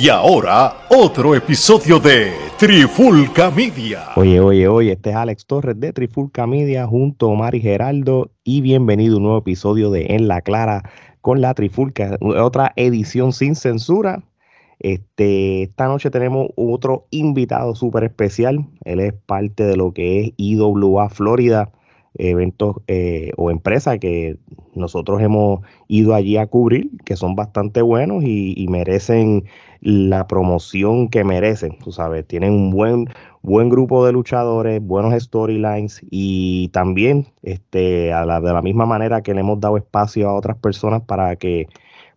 Y ahora, otro episodio de Trifulca Media. Oye, oye, oye, este es Alex Torres de Trifulca Media junto a Omar y Geraldo y bienvenido a un nuevo episodio de En la Clara con la Trifulca, otra edición sin censura. Este, esta noche tenemos otro invitado súper especial. Él es parte de lo que es IWA Florida, eventos eh, o empresas que nosotros hemos ido allí a cubrir, que son bastante buenos y, y merecen la promoción que merecen, tú sabes, tienen un buen, buen grupo de luchadores, buenos storylines y también este, a la, de la misma manera que le hemos dado espacio a otras personas para que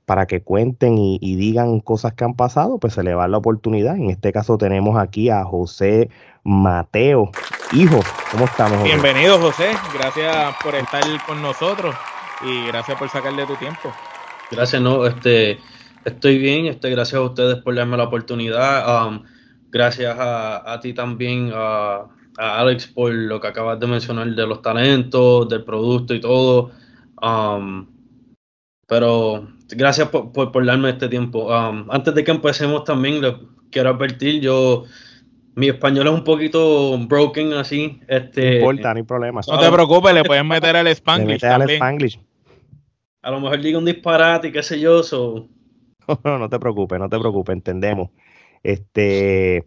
para que cuenten y, y, digan cosas que han pasado, pues se le va la oportunidad. En este caso tenemos aquí a José Mateo. Hijo, ¿cómo estamos? José? Bienvenido, José. Gracias por estar con nosotros y gracias por sacarle tu tiempo. Gracias, no, este, Estoy bien, estoy gracias a ustedes por darme la oportunidad. Um, gracias a, a, ti también, a, a, Alex, por lo que acabas de mencionar de los talentos, del producto y todo. Um, pero gracias por, por, por, darme este tiempo. Um, antes de que empecemos también, le quiero advertir, yo mi español es un poquito broken así. Este, no importa, no hay problema. No te preocupes, le puedes meter al Spanglish. al Spanglish. A lo mejor digo un disparate y qué sé yo. So, no, no te preocupes, no te preocupes, entendemos. Este,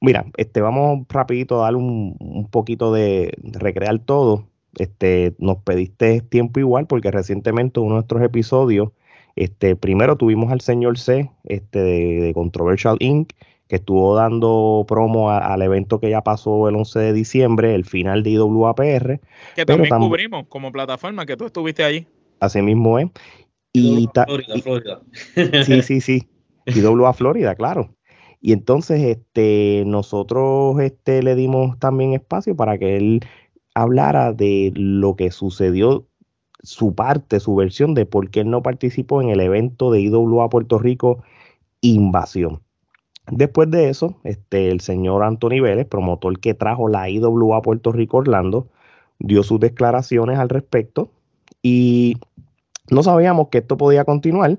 mira, este, vamos rapidito a dar un, un poquito de, de, recrear todo. Este, nos pediste tiempo igual porque recientemente uno de nuestros episodios, este, primero tuvimos al señor C, este, de, de Controversial Inc., que estuvo dando promo a, al evento que ya pasó el 11 de diciembre, el final de IWAPR. Que también tam cubrimos como plataforma, que tú estuviste allí. Así mismo es. Y Florida, Florida. Sí, sí, sí. IWA Florida, claro. Y entonces este, nosotros este, le dimos también espacio para que él hablara de lo que sucedió, su parte, su versión de por qué él no participó en el evento de IWA Puerto Rico Invasión. Después de eso, este, el señor Anthony Vélez, promotor que trajo la IWA Puerto Rico Orlando, dio sus declaraciones al respecto y no sabíamos que esto podía continuar.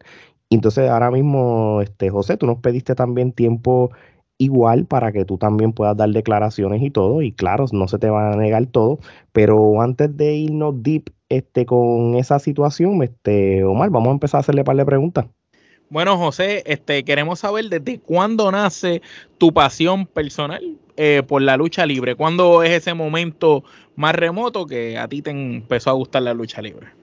Entonces ahora mismo, este, José, tú nos pediste también tiempo igual para que tú también puedas dar declaraciones y todo. Y claro, no se te va a negar todo. Pero antes de irnos deep este, con esa situación, este, Omar, vamos a empezar a hacerle un par de preguntas. Bueno, José, este, queremos saber desde cuándo nace tu pasión personal eh, por la lucha libre. ¿Cuándo es ese momento más remoto que a ti te empezó a gustar la lucha libre?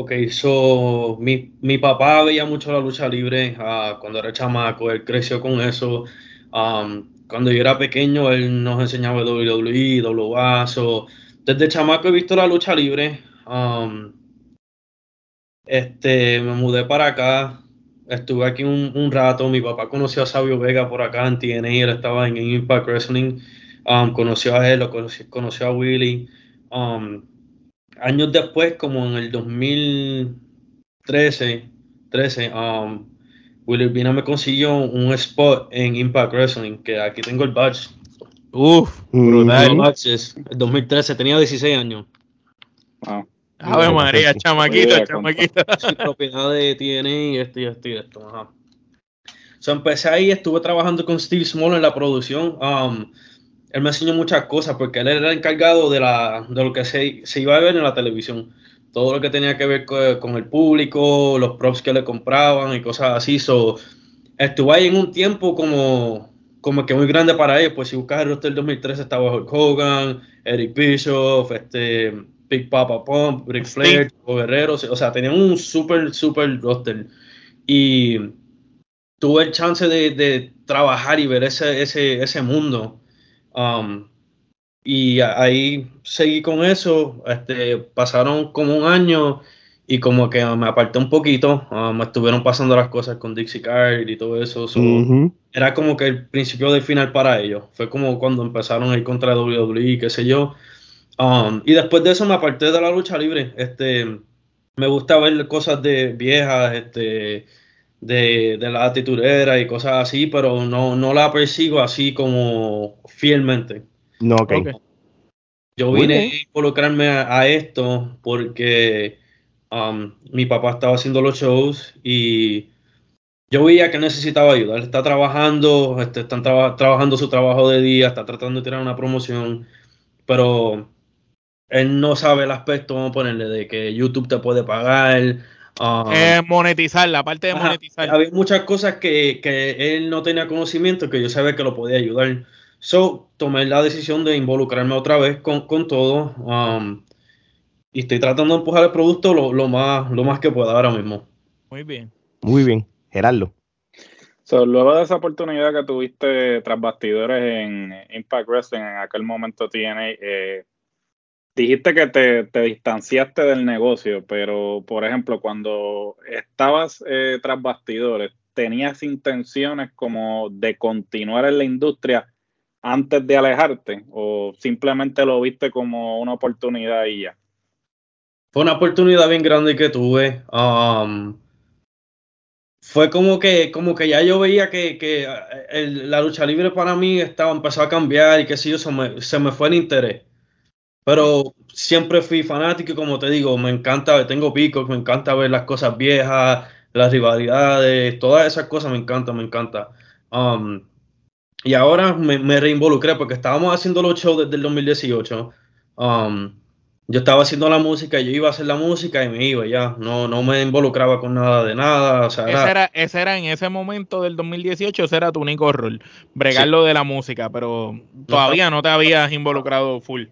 Ok, so mi, mi papá veía mucho la lucha libre uh, cuando era chamaco, él creció con eso. Um, cuando yo era pequeño, él nos enseñaba WWE, WA. So, desde chamaco he visto la lucha libre. Um, este, me mudé para acá, estuve aquí un, un, rato. Mi papá conoció a Sabio Vega por acá en TNA, él estaba en Impact Wrestling. Um, conoció a él, lo conoció, conoció a Willy. Um, años después, como en el 2013, 13, um, Willy Urbina me consiguió un spot en Impact Wrestling, que aquí tengo el badge. Uf, brutal. Mm. El 2013, tenía 16 años. Wow. Ave María, chamaquito, chamaquito. Soy propiedad de TNA y esto y esto y esto. Ajá. So, empecé ahí, estuve trabajando con Steve Small en la producción. Um, él me enseñó muchas cosas porque él era el encargado de, la, de lo que se, se, iba a ver en la televisión. Todo lo que tenía que ver con, con, el público, los props que le compraban y cosas así. So, estuve ahí en un tiempo como, como que muy grande para él. Pues si buscas el roster del 2013 estaba Hulk Hogan, Eric Bischoff, este, Big Papa Pump, Ric Flair, o Guerrero. O sea, tenían un súper, súper roster. Y tuve el chance de, de trabajar y ver ese, ese, ese mundo. Um, y ahí seguí con eso. Este, pasaron como un año y como que me aparté un poquito. Uh, me estuvieron pasando las cosas con Dixie Card y todo eso. So, uh -huh. Era como que el principio del final para ellos. Fue como cuando empezaron a ir contra WWE, qué sé yo. Um, y después de eso me aparté de la lucha libre. Este, me gusta ver cosas de viejas, este, de, de la actitudera y cosas así, pero no, no la persigo así como fielmente. No, okay. okay. Yo vine a involucrarme a, a esto porque um, mi papá estaba haciendo los shows y yo veía que necesitaba ayuda. Él está trabajando, este, están trabajando su trabajo de día, está tratando de tirar una promoción, pero él no sabe el aspecto, vamos a ponerle, de que YouTube te puede pagar. Eh, monetizar, la parte de monetizar. Había muchas cosas que, que, él no tenía conocimiento que yo sabía que lo podía ayudar. So, tomé la decisión de involucrarme otra vez con, con todo. Um, y estoy tratando de empujar el producto lo, lo, más, lo más que pueda ahora mismo. Muy bien. Muy bien. Gerardo. luego de esa oportunidad que tuviste tras bastidores en Impact Wrestling, en aquel momento tiene, eh, dijiste que te, distanciaste del negocio, pero por ejemplo, cuando estabas eh, tras bastidores, ¿tenías intenciones como de continuar en la industria antes de alejarte o simplemente lo viste como una oportunidad y ya? Fue una oportunidad bien grande que tuve. Um, fue como que, como que ya yo veía que, la lucha libre para mí estaba, empezó a cambiar y que si yo, se me, se me fue el interés. Pero siempre fui fanático y como te digo, me encanta, tengo picos, me encanta ver las cosas viejas, las rivalidades, todas esas cosas me encanta, me encanta. Um, y ahora me, me, reinvolucré porque estábamos haciendo los shows desde el 2018. Um, yo estaba haciendo la música, yo iba a hacer la música y me iba ya, no, no me involucraba con nada de nada. O sea, ese, era, ese era en ese momento del 2018, ese era tu único rol, bregar lo de la música, pero todavía no te habías involucrado full.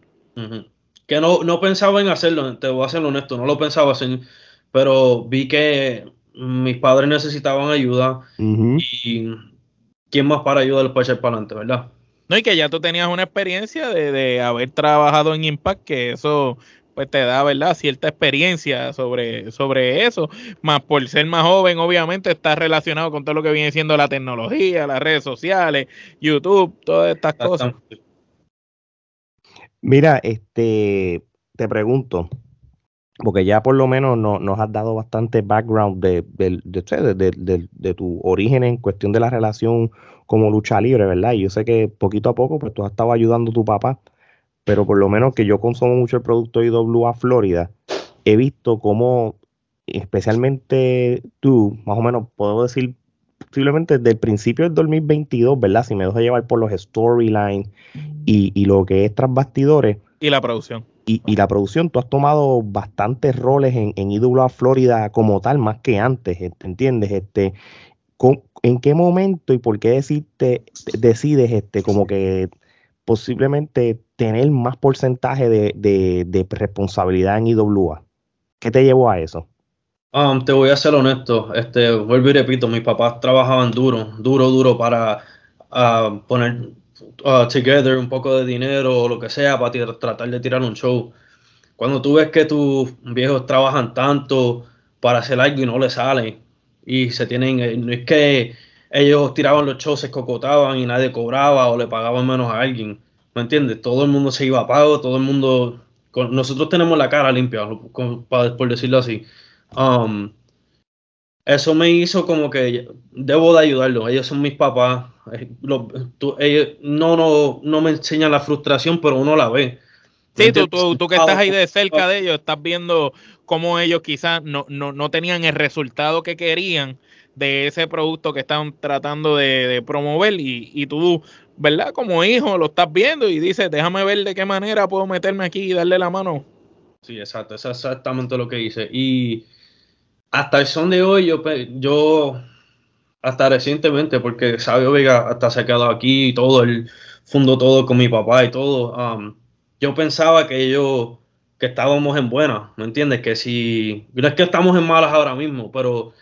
Que no, no pensaba en hacerlo, te voy a ser honesto, no lo pensaba hacer, pero vi que mis padres necesitaban ayuda y quién más para ayudar para echar para adelante, ¿verdad? No, y que ya tú tenías una experiencia de, haber trabajado en Impact, que eso pues te da, ¿verdad? Cierta experiencia sobre, sobre eso, más por ser más joven, obviamente está relacionado con todo lo que viene siendo la tecnología, las redes sociales, YouTube, todas estas cosas. Mira, este, te pregunto, porque ya por lo menos nos has dado bastante background de, de, de, de, tu origen en cuestión de la relación como lucha libre, ¿verdad? Y yo sé que poquito a poco, pues tú has estado ayudando a tu papá, pero por lo menos que yo consumo mucho el producto IWA Florida, he visto cómo, especialmente tú, más o menos puedo decir, posiblemente desde el principio del 2022, ¿verdad? Si me dejo llevar por los storylines y, y lo que es tras bastidores. Y la producción. Y, y, la producción, tú has tomado bastantes roles en, en IWA Florida como tal, más que antes, ¿entiendes? Este, ¿En qué momento y por qué decirte, decides este, como que posiblemente tener más porcentaje de, responsabilidad en IWA? ¿Qué te llevó a eso? Um, te voy a ser honesto, este, vuelvo y repito, mis papás trabajaban duro, duro, duro para uh, poner uh, together un poco de dinero o lo que sea para tratar de tirar un show. Cuando tú ves que tus viejos trabajan tanto para hacer algo y no le sale, y se tienen, eh, no es que ellos tiraban los shows, se cocotaban y nadie cobraba o le pagaban menos a alguien, ¿me entiendes? Todo el mundo se iba a pago, todo el mundo, nosotros tenemos la cara limpia, por decirlo así. Um, eso me hizo como que debo de ayudarlos, ellos son mis papás, eh, ellos no, no, no me enseñan la frustración, pero uno la ve. Sí, tú, tú, que estás ahí de cerca de ellos, estás viendo cómo ellos quizás no, no, no tenían el resultado que querían de ese producto que están tratando de, promover y, y, tú, ¿verdad? Como hijo lo estás viendo y dices, déjame ver de qué manera puedo meterme aquí y darle la mano. Sí, exacto, eso es exactamente lo que hice. Y hasta el son de hoy, yo, yo hasta recientemente, porque Sabio Vega hasta se ha quedado aquí y todo, el fundó todo con mi papá y todo. Um, yo pensaba que ellos, que estábamos en buenas, ¿me entiendes? Que si, no es que estamos en malas ahora mismo, pero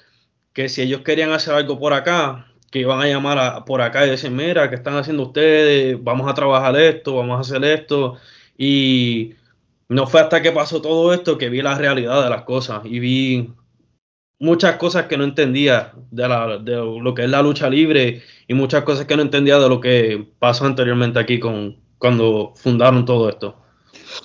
que si ellos querían hacer algo por acá, que iban a llamar a, por acá y decir, mira, ¿qué están haciendo ustedes? Vamos a trabajar esto, vamos a hacer esto. Y no fue hasta que pasó todo esto que vi la realidad de las cosas y vi muchas cosas que no entendía de, la, de lo que es la lucha libre y muchas cosas que no entendía de lo que pasó anteriormente aquí con, cuando fundaron todo esto.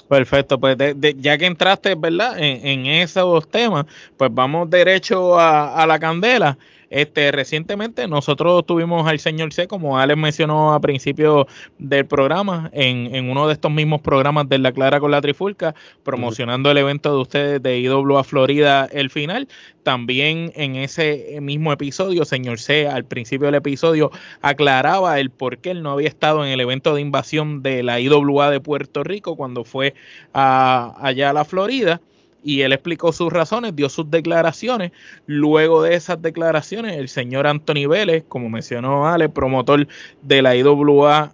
Perfecto, pues ya que entraste, ¿verdad? En, esos temas, pues vamos derecho a, la candela. Este, recientemente nosotros tuvimos al señor C, como Alex mencionó a principio del programa, en, en uno de estos mismos programas de La Clara con la Trifulca, promocionando el evento de ustedes de IWA Florida, el final. También en ese mismo episodio, señor C, al principio del episodio, aclaraba el por qué él no había estado en el evento de invasión de la IWA de Puerto Rico cuando fue a, allá a la Florida y él explicó sus razones, dio sus declaraciones. Luego de esas declaraciones, el señor Anthony Vélez, como mencionó Ale, promotor de la IWA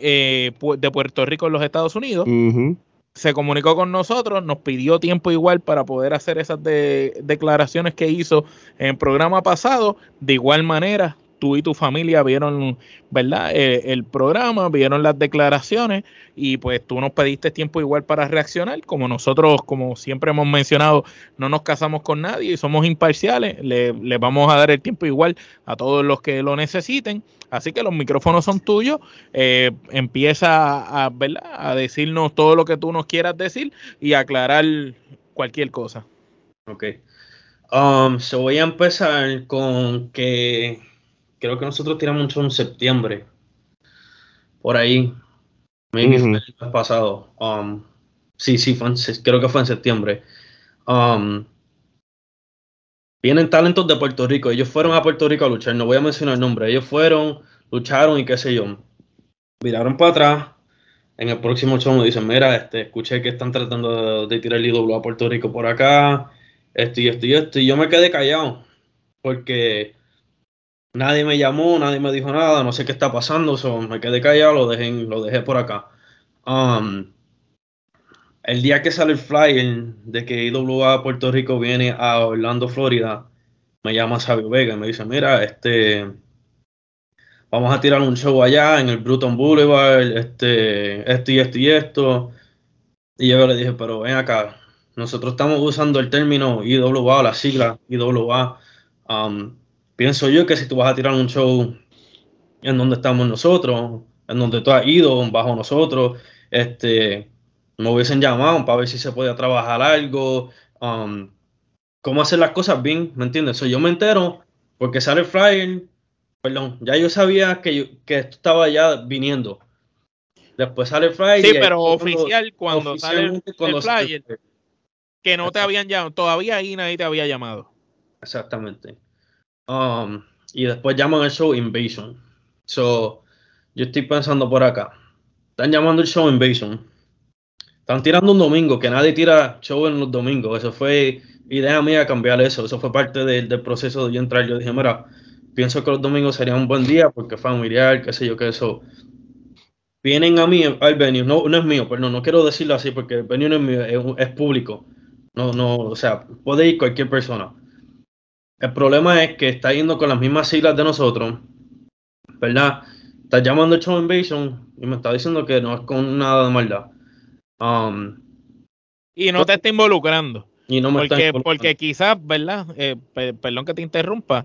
eh, de Puerto Rico en los Estados Unidos, se comunicó con nosotros, nos pidió tiempo igual para poder hacer esas declaraciones que hizo en el programa pasado. De igual manera, tú y tu familia vieron, ¿verdad? Eh, el programa, vieron las declaraciones y pues tú nos pediste tiempo igual para reaccionar. Como nosotros, como siempre hemos mencionado, no nos casamos con nadie y somos imparciales, le, vamos a dar el tiempo igual a todos los que lo necesiten. Así que los micrófonos son tuyos. Eh, empieza a, ¿verdad? a decirnos todo lo que tú nos quieras decir y aclarar cualquier cosa. Ok. Um, voy a empezar con que creo que nosotros tiramos mucho en septiembre. Por ahí. Maybe fue el pasado. Um, sí, sí, creo que fue en septiembre. Um, vienen talentos de Puerto Rico. Ellos fueron a Puerto Rico a luchar. No voy a mencionar el nombre. Ellos fueron, lucharon y qué sé yo. Miraron para atrás. En el próximo show me dicen, mira, este, escuché que están tratando de, tirar el ídolo a Puerto Rico por acá. Esto y esto y esto. Y yo me quedé callado. Porque Nadie me llamó, nadie me dijo nada, no sé qué está pasando, so me quedé callado, lo dejé, lo dejé por acá. Um, el día que sale el flyer de que IWA Puerto Rico viene a Orlando, Florida, me llama Sabio Vega y me dice, mira, este, vamos a tirar un show allá en el Bruton Boulevard, este, esto y esto y esto. Y yo le dije, pero ven acá, nosotros estamos usando el término IWA, la sigla IWA. Pienso yo que si tú vas a tirar un show en donde estamos nosotros, en donde tú has ido bajo nosotros, este, me hubiesen llamado para ver si se podía trabajar algo, um, cómo hacer las cosas bien, ¿me entiendes? yo me entero porque sale el flyer, perdón, ya yo sabía que, que esto estaba ya viniendo. Después sale el flyer. Sí, pero oficial cuando sale el, flyer, que no te habían llamado, todavía ahí nadie te había llamado. Exactamente. Um, y después llaman el show Invasion. So, yo estoy pensando por acá. Están llamando el show Invasion. Están tirando un domingo, que nadie tira show en los domingos. Eso fue idea mía cambiar eso. Eso fue parte del proceso de yo entrar. Yo dije, mira, pienso que los domingos sería un buen día porque familiar, qué sé yo, qué eso. Vienen a mí al venue, no, no es mío, pero no quiero decirlo así porque el venue es mío, es, es público. No, no, o sea, puede ir cualquier persona. El problema es que está yendo con las mismas siglas de nosotros, ¿verdad? Está llamando Show Invasion y me está diciendo que no es con nada de maldad. Um, y no te está involucrando porque, porque quizás, ¿verdad? Eh, perdón que te interrumpa.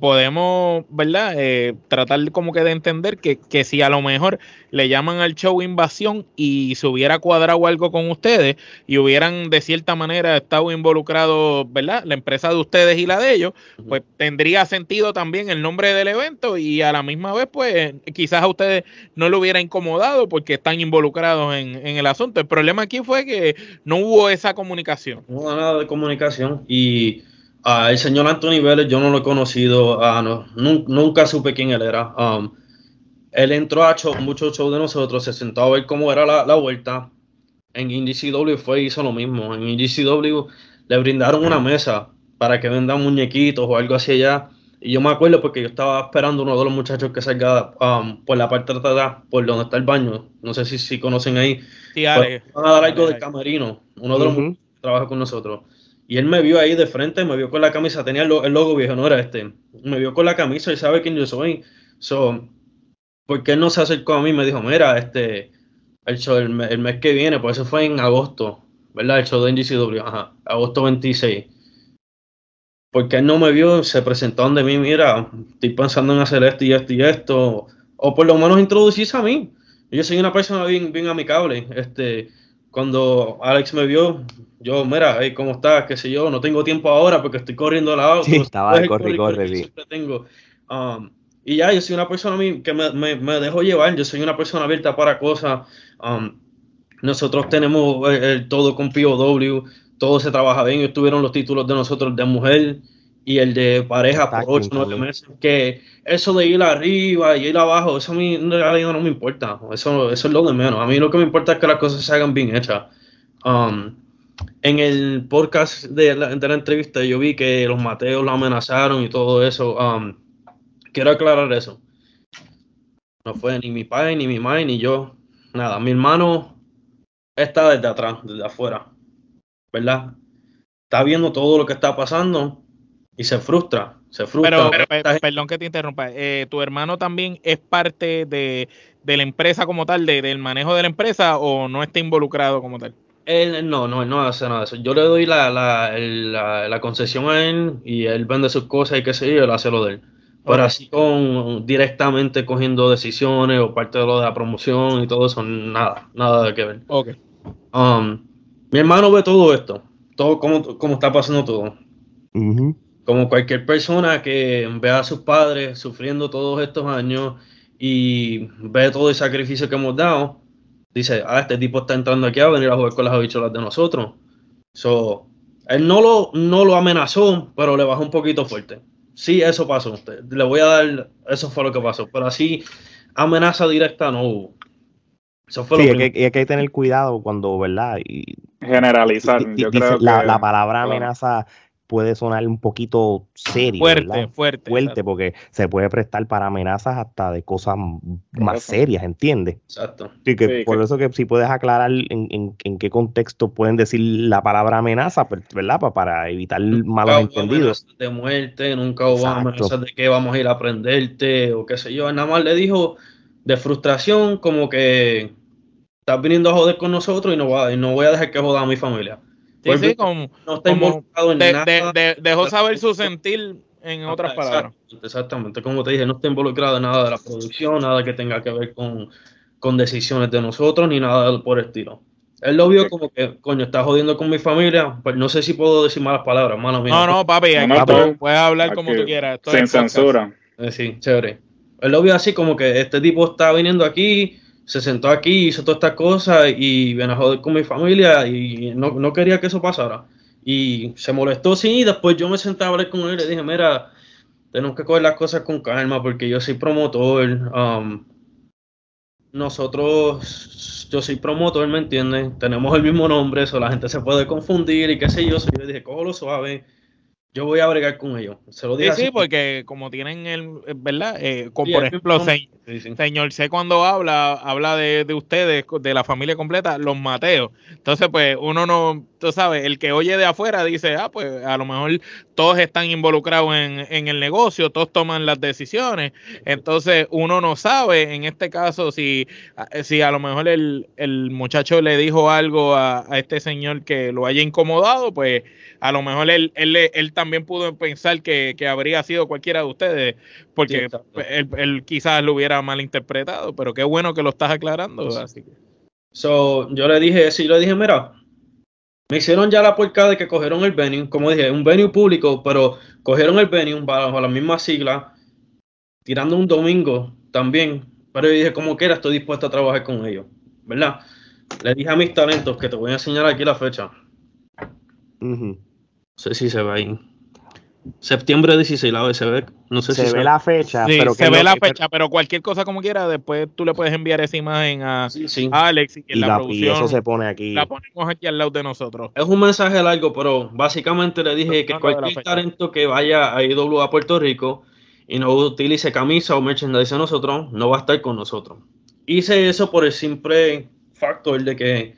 podemos, ¿verdad? Eh, tratar como que de entender que, que, si a lo mejor le llaman al show invasión y se hubiera cuadrado algo con ustedes y hubieran de cierta manera estado involucrados, ¿verdad? La empresa de ustedes y la de ellos, pues tendría sentido también el nombre del evento y a la misma vez, pues quizás a ustedes no le hubiera incomodado porque están involucrados en, en el asunto. El problema aquí fue que no hubo esa comunicación no hubo nada de comunicación y uh, el señor Anthony Vélez yo no lo he conocido, uh, nunca supe quién él era. Um, él entró a show, muchos shows de nosotros, se sentó a ver cómo era la, vuelta. En IndieCW fue hizo lo mismo. En IndieCW le brindaron una mesa para que vendan muñequitos o algo así allá. Y yo me acuerdo porque yo estaba esperando uno de los muchachos que salga um, por la parte de atrás, por donde está el baño. No sé si, si conocen ahí. Sí, Ale. Van a dar algo de camerino. Uno de los trabaja con nosotros. Y él me vio ahí de frente, me vio con la camisa, tenía el, logo viejo, no era este. Me vio con la camisa y sabe quién yo soy. So, porque él no se acercó a mí me dijo, mira, este, el show, el, mes que viene, pues eso fue en agosto, ¿verdad? El show de NGCW, ajá, agosto 26. Porque él no me vio, se presentó ante mí, mira, estoy pensando en hacer esto y esto y esto, o por lo menos introducirse a mí. Yo soy una persona bien, bien amigable, este, cuando Alex me vio, yo, mira, hey, ¿cómo estás? ¿Qué sé yo? No tengo tiempo ahora porque estoy corriendo al auto. Sí, estaba de corre, corre, corre, siempre tengo. Um, y ya, yo soy una persona que me, me, me dejo llevar, yo soy una persona abierta para cosas. Um, nosotros tenemos el, el todo con POW, todo se trabaja bien. Ellos tuvieron los títulos de nosotros de mujer y el de pareja por Tag 8 team 9 también. meses. Que eso de ir arriba y ir abajo, eso a mí en realidad no me importa. Eso, eso es lo de menos. A mí lo que me importa es que las cosas se hagan bien hechas. Um, en el podcast de la, de la entrevista yo vi que los Mateos lo amenazaron y todo eso. Um, quiero aclarar eso. No fue ni mi padre, ni mi madre, ni yo. Nada, mi hermano está desde atrás, desde afuera. ¿Verdad? Está viendo todo lo que está pasando y se frustra. Se frustra. Pero, perdón que te interrumpa, eh, ¿tu hermano también es parte de, de la empresa como tal, de- del manejo de la empresa o no está involucrado como tal? Él no, no, él no hace nada de eso. Yo le doy la, la, la, la concesión a él y él vende sus cosas y qué sé yo, él hace lo de él. Pero así con directamente cogiendo decisiones o parte de lo de la promoción y todo eso, nada, nada de que ver. Ok. Um, mi hermano ve todo esto, todo como, como está pasando todo. Ujú. Como cualquier persona que ve a sus padres sufriendo todos estos años y ve todo el sacrificio que hemos dado, dice, ah, este tipo está entrando aquí a venir a jugar con las habichuelas de nosotros. So, él no lo, no lo amenazó, pero le bajó un poquito fuerte. Sí, eso pasó. Le voy a dar, eso fue lo que pasó. Pero así, amenaza directa no hubo. Eso fue Sí, lo es primero. que, es que hay que tener cuidado cuando, ¿verdad? Y, Generalizar. di- Yo dice- creo la, que la palabra amenaza puede sonar un poquito serio, Fuerte, ¿verdad? fuerte. Fuerte, exacto. porque se puede prestar para amenazas hasta de cosas más serias, ¿entiendes? Exacto. Así que Sí, por que- eso que si puedes aclarar en, en- en qué contexto pueden decir la palabra amenaza, pues, ¿verdad? Pa- Para evitar malos Nunca hubo entendidos. de muerte, nunca hubo Exacto. amenazas de que vamos a ir a prenderte o qué sé yo. Nada más le dijo de frustración, como que estás viniendo a joder con nosotros y no, va, y no voy a dejar que joda a mi familia. Sí, Vuelve- sí, como, no está como involucrado en de- nada. de- de- dejó saber su sentir en otras palabras. Exactamente, como te dije, no está involucrado en nada de la producción, nada que tenga que ver con, con decisiones de nosotros, ni nada por el estilo. Él lo vio como que, coño, está jodiendo con mi familia, pues no sé si puedo decir malas palabras, mano mía. No, no, papi, aquí no, tú puedes hablar como tú quieras. esto Sin censura. Eh, sí, chévere. Él lo vio así como que este tipo está viniendo aquí, se sentó aquí, hizo todas estas cosas y viene a joder con mi familia y no, no quería que eso pasara. Y se molestó, sí, y después yo me senté a hablar con él y le dije, mira, tenemos que coger las cosas con calma porque yo soy promotor. um, nosotros, yo soy promotor, ¿me entiendes? Tenemos el mismo nombre, eso la gente se puede confundir y qué sé yo. So, yo le dije, cógelo suave, yo voy a bregar con ellos. Se lo Sí, dije sí, así. porque como tienen el, ¿verdad? Eh, Sí, por ejemplo, se- Sí, sí. Señor C cuando habla, habla de, de ustedes, de la familia completa, los Mateos. Entonces, pues uno no, tú sabes, el que oye de afuera dice, ah, pues a lo mejor todos están involucrados en, en el negocio, todos toman las decisiones. Entonces, uno no sabe, en este caso, si, si a lo mejor el, el muchacho le dijo algo a, a este señor que lo haya incomodado, pues a lo mejor él, él, él también pudo pensar que, que habría sido cualquiera de ustedes, porque él, él quizás lo hubiera malinterpretado, pero qué bueno que lo estás aclarando. Sí. Así que, So, yo le dije, sí, yo le dije, mira, me hicieron ya la porcada de que cogieron el venue, como dije, un venue público, pero cogieron el venue bajo la misma sigla, tirando un domingo también, pero yo dije, como quiera, estoy dispuesto a trabajar con ellos, ¿verdad? Le dije a mis talentos, que te voy a enseñar aquí la fecha, no sé si se ve ahí, septiembre 16, la se ve, no sé Se si ve la fecha, Sí, pero se que ve no- la que- fecha, pero cualquier cosa como quiera, después tú le puedes enviar esa imagen a Sí, sí. Alex y que y, la, la- y producción eso se pone aquí. la ponemos aquí al lado de nosotros. Es un mensaje largo, pero básicamente le dije que No, no, cualquier talento que vaya a IW a Puerto Rico y no utilice camisa o merchandise de nosotros, no va a estar con nosotros. Hice eso por el simple factor de que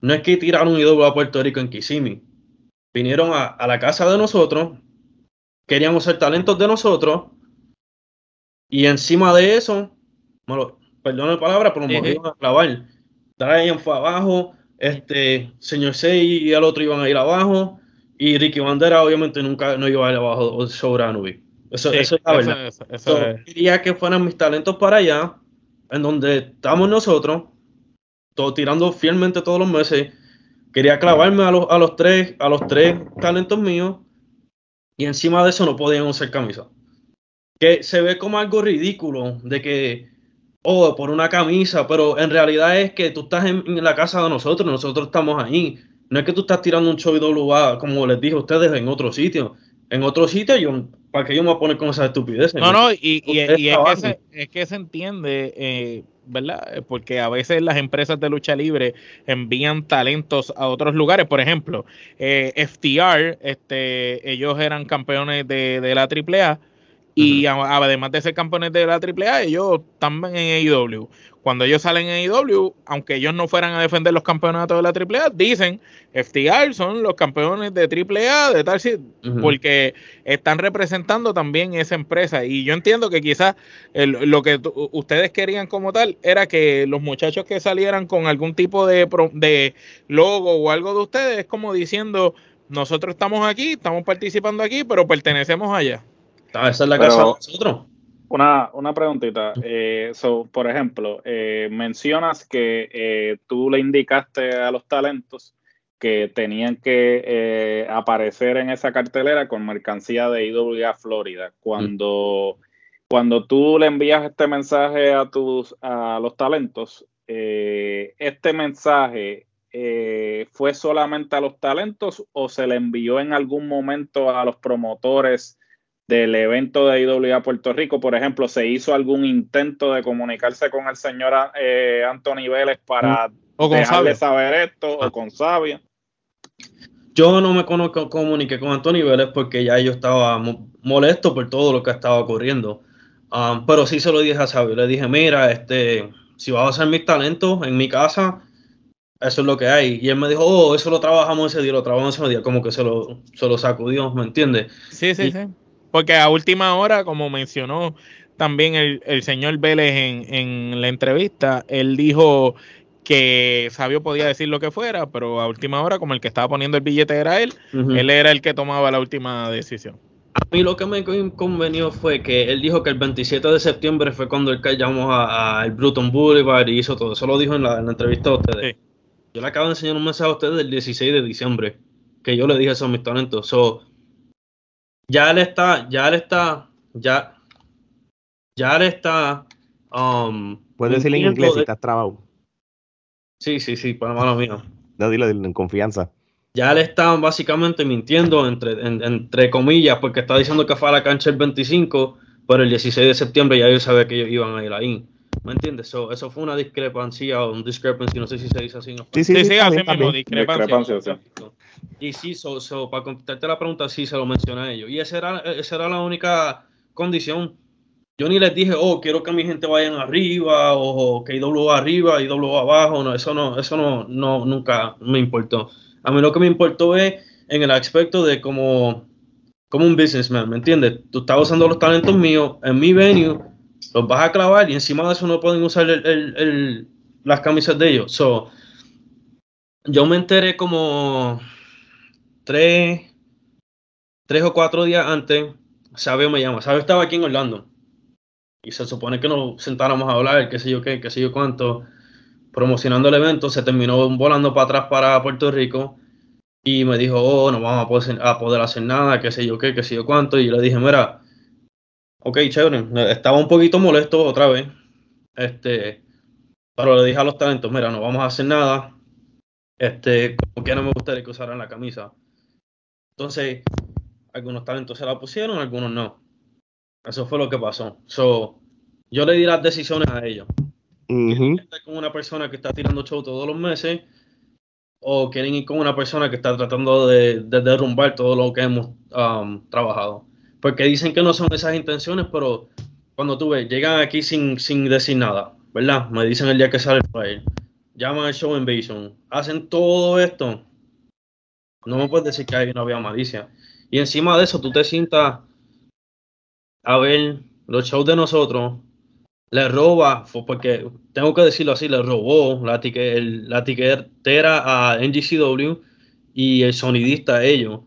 no es que tiraron IW a Puerto Rico en Kissimmee. Vinieron a, a la casa de nosotros, queríamos ser talentos de nosotros y encima de eso, perdón la palabra, pero nos iban a clavar. Brian fue abajo, este, señor Sei y el otro iban a ir abajo, y Ricky Bandera obviamente nunca no iba a ir abajo sobre Anubi. Eso, Sí, eso es la eso verdad. es- eso So, es. quería que fueran mis talentos para allá, en donde estamos nosotros, todo, tirando fielmente todos los meses. Quería clavarme a los, a los tres, a los tres talentos míos. Y encima de eso no podían usar camisa. Que se ve como algo ridículo de que, oh, por una camisa, pero en realidad es que tú estás en, en la casa de nosotros, nosotros estamos ahí. No es que tú estás tirando un show IWA, como les dije a ustedes, en otro sitio. En otro sitio, yo, ¿para qué yo me voy a poner con esa estupidez? No, no, y, y, y es, que se, es, que se, entiende, eh, ¿verdad? Porque a veces las empresas de lucha libre envían talentos a otros lugares. Por ejemplo, eh, FTR, este, ellos eran campeones de, de la AAA y uh -huh. además de ser campeones de la AAA, ellos también en AEW. Cuando ellos salen en AEW, aunque ellos no fueran a defender los campeonatos de la AAA, dicen FTR son los campeones de AAA, de tal, uh -huh. porque están representando también esa empresa. Y yo entiendo que quizás el, lo que ustedes querían como tal era que los muchachos que salieran con algún tipo de, de logo o algo de ustedes, como diciendo, nosotros estamos aquí, estamos participando aquí, pero pertenecemos allá. Ah, esa es la casa de nosotros. Una, una preguntita. Eh, so, por ejemplo, eh, mencionas que eh, tú le indicaste a los talentos que tenían que eh, aparecer en esa cartelera con mercancía de IWA Florida. Cuando, mm. cuando tú le envías este mensaje a, tus, a los talentos, este mensaje fue solamente a los talentos o se le envió en algún momento a los promotores? Del evento de IWA Puerto Rico, por ejemplo, se hizo algún intento de comunicarse con el señor eh, Anthony Vélez para o con dejarle Sabia. saber esto, ah. o con Sabia. Yo no me conozco, comuniqué con Anthony Vélez porque ya yo estaba molesto por todo lo que estaba ocurriendo. Um, pero sí se lo dije a Sabio. Le dije, mira, este, si vas a hacer mis talentos en mi casa, eso es lo que hay. Y él me dijo, oh, eso lo trabajamos ese día, lo trabajamos ese día, como que se lo, se lo sacudió, ¿me entiendes? Sí, sí, y, sí. Porque a última hora, como mencionó también el, el señor Vélez en, en, la entrevista, él dijo que Sabio podía decir lo que fuera, pero a última hora, como el que estaba poniendo el billete era él, uh -huh. él era el que tomaba la última decisión. A mí lo que me convenió fue que él dijo que el 27 de septiembre fue cuando él llamó al Bruton Boulevard y hizo todo. Eso lo dijo en la, en la entrevista a ustedes. Sí. Yo le acabo de enseñar un mensaje a ustedes del 16 de diciembre, que yo le dije eso a mis talentos. So, ya él está, ya él está, ya, ya él está. Um, Puedes decirle en inglés de... si estás trabado. Sí, sí, sí, para mano mío. No, dilo, dilo en confianza. Ya él está básicamente mintiendo, entre, en, entre comillas, porque está diciendo que fue a la cancha el 25, pero el 16 de septiembre ya yo sabía que ellos iban a ir ahí. ¿Me entiendes? So, eso fue una discrepancia o un discrepancy, no sé si se dice así. No. Sí, sí, sí, sí así mismo, discrepancia. discrepancia y sí, so, para contestarte la pregunta, sí se lo mencioné a ellos. Y esa era, esa era la única condición. Yo ni les dije, oh, quiero que mi gente vayan arriba, o que IW arriba, IW abajo. No, eso no, eso no, no, nunca me importó. A mí lo que me importó es en el aspecto de como, como un businessman, ¿me entiendes? Tú estás usando los talentos míos en mi venue, los vas a clavar y encima de eso no pueden usar el, el, las camisas de ellos. So, yo me enteré como tres, tres o cuatro días antes, Sabio me llama. Sabio estaba aquí en Orlando. Y se supone que nos sentáramos a hablar, qué sé yo qué, qué sé yo cuánto, promocionando el evento. Se terminó volando para atrás para Puerto Rico. Y me dijo, oh, no vamos a poder, a poder hacer nada, qué sé yo qué, qué sé yo cuánto. Y yo le dije, mira, ok, chévere. Estaba un poquito molesto otra vez. Este, pero le dije a los talentos, mira, no vamos a hacer nada. Este, como que no me gustaría que usaran la camisa. Entonces, algunos talentos se la pusieron, algunos no. Eso fue lo que pasó. So, yo le di las decisiones a ellos. Uh -huh. Estar con una persona que está tirando show todos los meses o quieren ir con una persona que está tratando de, de derrumbar todo lo que hemos um, trabajado. Porque dicen que no son esas intenciones, pero cuando tú ves, llegan aquí sin, sin decir nada, ¿verdad? Me dicen el día que sale el flyer, llaman al show Invasion, hacen todo esto no me puedes decir que ahí no había malicia. Y encima de eso, tú te sientas a ver los shows de nosotros, le roba, porque tengo que decirlo así, le robó la, tique, la tiquetera a NGCW y el sonidista a ellos.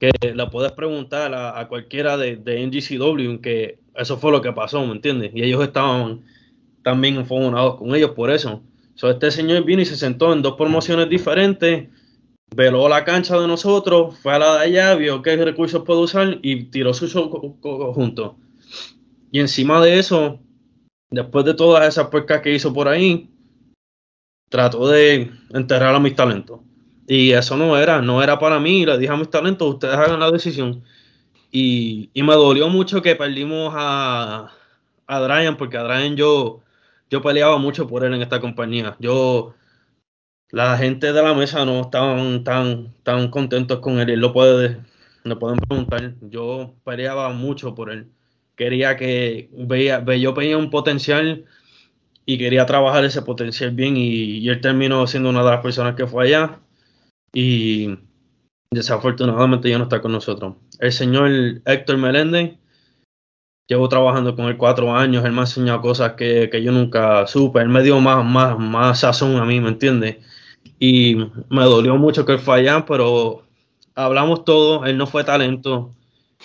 Que le puedes preguntar a, a cualquiera de, de, NGCW que eso fue lo que pasó, ¿me entiendes? Y ellos estaban también enfogonados con ellos por eso. So, este señor vino y se sentó en dos promociones diferentes, veló la cancha de nosotros, fue a la de allá, vio qué recursos puede usar y tiró su show co- co- junto. Y encima de eso, después de todas esas puercas que hizo por ahí, trató de enterrar a mis talentos. Y eso no era, no era para mí. Le dije a mis talentos, ustedes hagan la decisión. Y, y me dolió mucho que perdimos a, a porque a yo, yo peleaba mucho por él en esta compañía. Yo, la gente de la mesa no estaban tan, tan contentos con él. Él lo puede, lo pueden preguntar. Yo peleaba mucho por él. Quería que veía, ve- yo veía un potencial y quería trabajar ese potencial bien y, y él terminó siendo una de las personas que fue allá y desafortunadamente ya no está con nosotros. El señor Héctor Meléndez, llevo trabajando con él cuatro años, él me ha enseñado cosas que, que yo nunca supe, él me dio más, más, más sazón a mí, ¿me entiendes? Y me dolió mucho que él allá, pero hablamos todo, él no fue talento,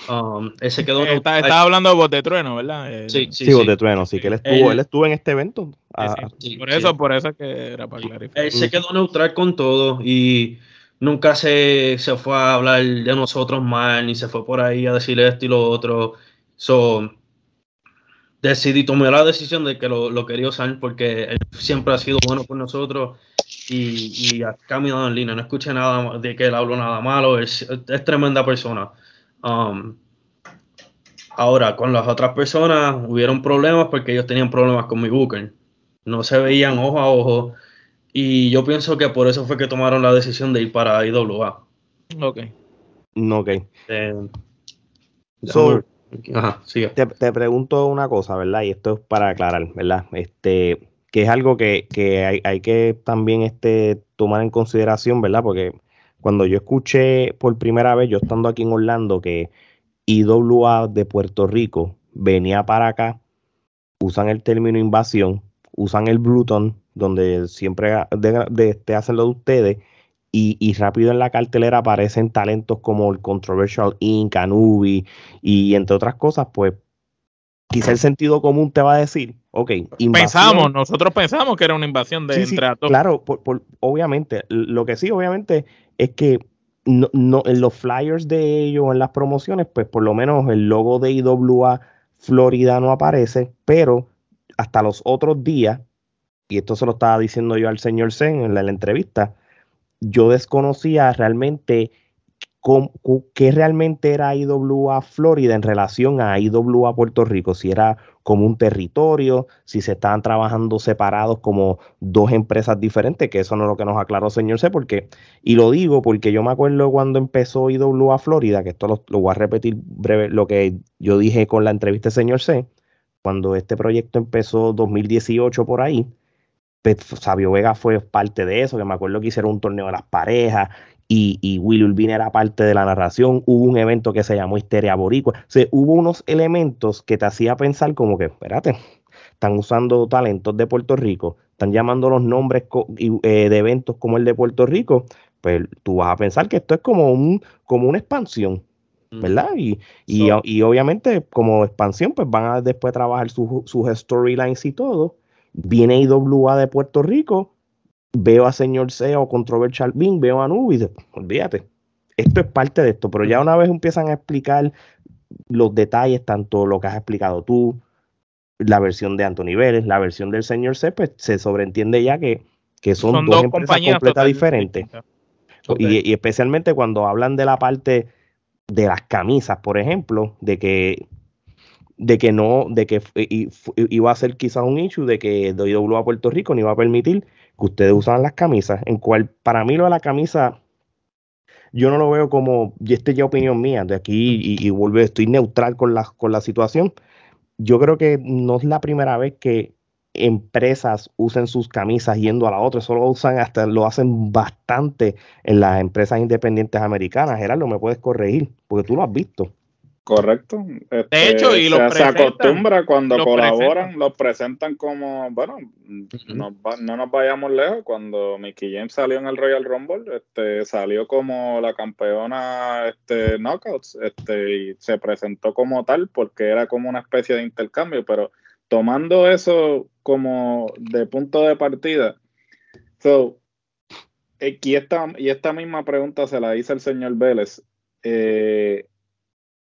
um, él se quedó... Eh, está- Estaba hablando de voz de trueno, ¿verdad? Eh, Sí, sí, Sí, sí. Bote Trueno, sí, que él estuvo, Él- él estuvo en este evento. sí, Ah, sí. sí, por sí. eso, por eso es que era para clarificar. Él se quedó neutral con todo y nunca se, se fue a hablar de nosotros mal, ni se fue por ahí a decir esto y lo otro. So, decidí, tomé la decisión de que lo, lo quería usar porque él siempre ha sido bueno con nosotros y, y ha caminado en línea. No escuché nada de que él habló nada malo, es, es tremenda persona. Um, ahora, con las otras personas hubieron problemas porque ellos tenían problemas con mi Booker. No se veían ojo a ojo. Y yo pienso que por eso fue que tomaron la decisión de ir para IWA. Ok. no, ok. Eh, So- Ajá, sigue. Te, te pregunto una cosa, ¿verdad? Y esto es para aclarar, ¿verdad? Este, que es algo que, que hay, hay que también este, tomar en consideración, ¿verdad? Porque cuando yo escuché por primera vez, yo estando aquí en Orlando, que IWA de Puerto Rico venía para acá, usan el término invasión, usan el Bruton, donde siempre de, de- te hacen lo de ustedes, y, y rápido en la cartelera aparecen talentos como el Controversial Inc., Anubi, y entre otras cosas, pues quizá el sentido común te va a decir, ok, invasión- Pensamos, nosotros pensamos que era una invasión de Sí, claro, por- por- obviamente, lo que sí, obviamente, es que no, no- en los flyers de ellos, en las promociones, pues por lo menos el logo de IWA Florida no aparece, pero hasta los otros días, y esto se lo estaba diciendo yo al señor Zen en la, en la entrevista, yo desconocía realmente qué realmente era IWA Florida en relación a IWA Puerto Rico, si era como un territorio, si se estaban trabajando separados como dos empresas diferentes, que eso no es lo que nos aclaró señor C, porque, y lo digo porque yo me acuerdo cuando empezó IWA Florida, que esto lo, voy a repetir breve, lo que yo dije con la entrevista del señor C, cuando este proyecto empezó 2018 por ahí, pues, Sabio Vega fue parte de eso, que me acuerdo que hicieron un torneo de las parejas y, y Willy Urbina era parte de la narración. Hubo un evento que se llamó Histeria Boricua. O sea, hubo unos elementos que te hacía pensar como que, espérate, están usando talentos de Puerto Rico, están llamando los nombres eh, de eventos como el de Puerto Rico, pues tú vas a pensar que esto es como, un, como una expansión. ¿verdad? Y, y, So- y obviamente como expansión, pues van a después trabajar sus sus storylines y todo. Viene IWA de Puerto Rico, veo a Señor C o Controversial Bean, veo a Nubis, olvídate, esto es parte de esto, pero ya una vez empiezan a explicar los detalles, tanto lo que has explicado tú, la versión de Anthony Vélez, la versión del Señor C, pues se sobreentiende ya que, que son, Son dos, dos empresas completas diferentes. Y, y especialmente cuando hablan de la parte de las camisas, por ejemplo, de que de que no, de que iba a ser quizás un issue de que IWA a Puerto Rico no iba a permitir que ustedes usaran las camisas, en cual para mí lo de la camisa yo no lo veo como, y esta ya opinión mía, de aquí y, y vuelvo, estoy neutral con la, con la situación. Yo creo que no es la primera vez que empresas usen sus camisas yendo a la otra, eso lo usan hasta, lo hacen bastante en las empresas independientes americanas. Gerardo, me puedes corregir, porque tú lo has visto. Correcto. Este, hecho, y se, los se acostumbra cuando los colaboran, presentan. los presentan como, bueno, va- no nos vayamos lejos. Cuando Mickey James salió en el Royal Rumble, este, salió como la campeona este, Knockouts, este, y se presentó como tal porque era como una especie de intercambio, pero tomando eso como de punto de partida, So, y esta, y esta misma pregunta se la hice el señor Vélez. Eh,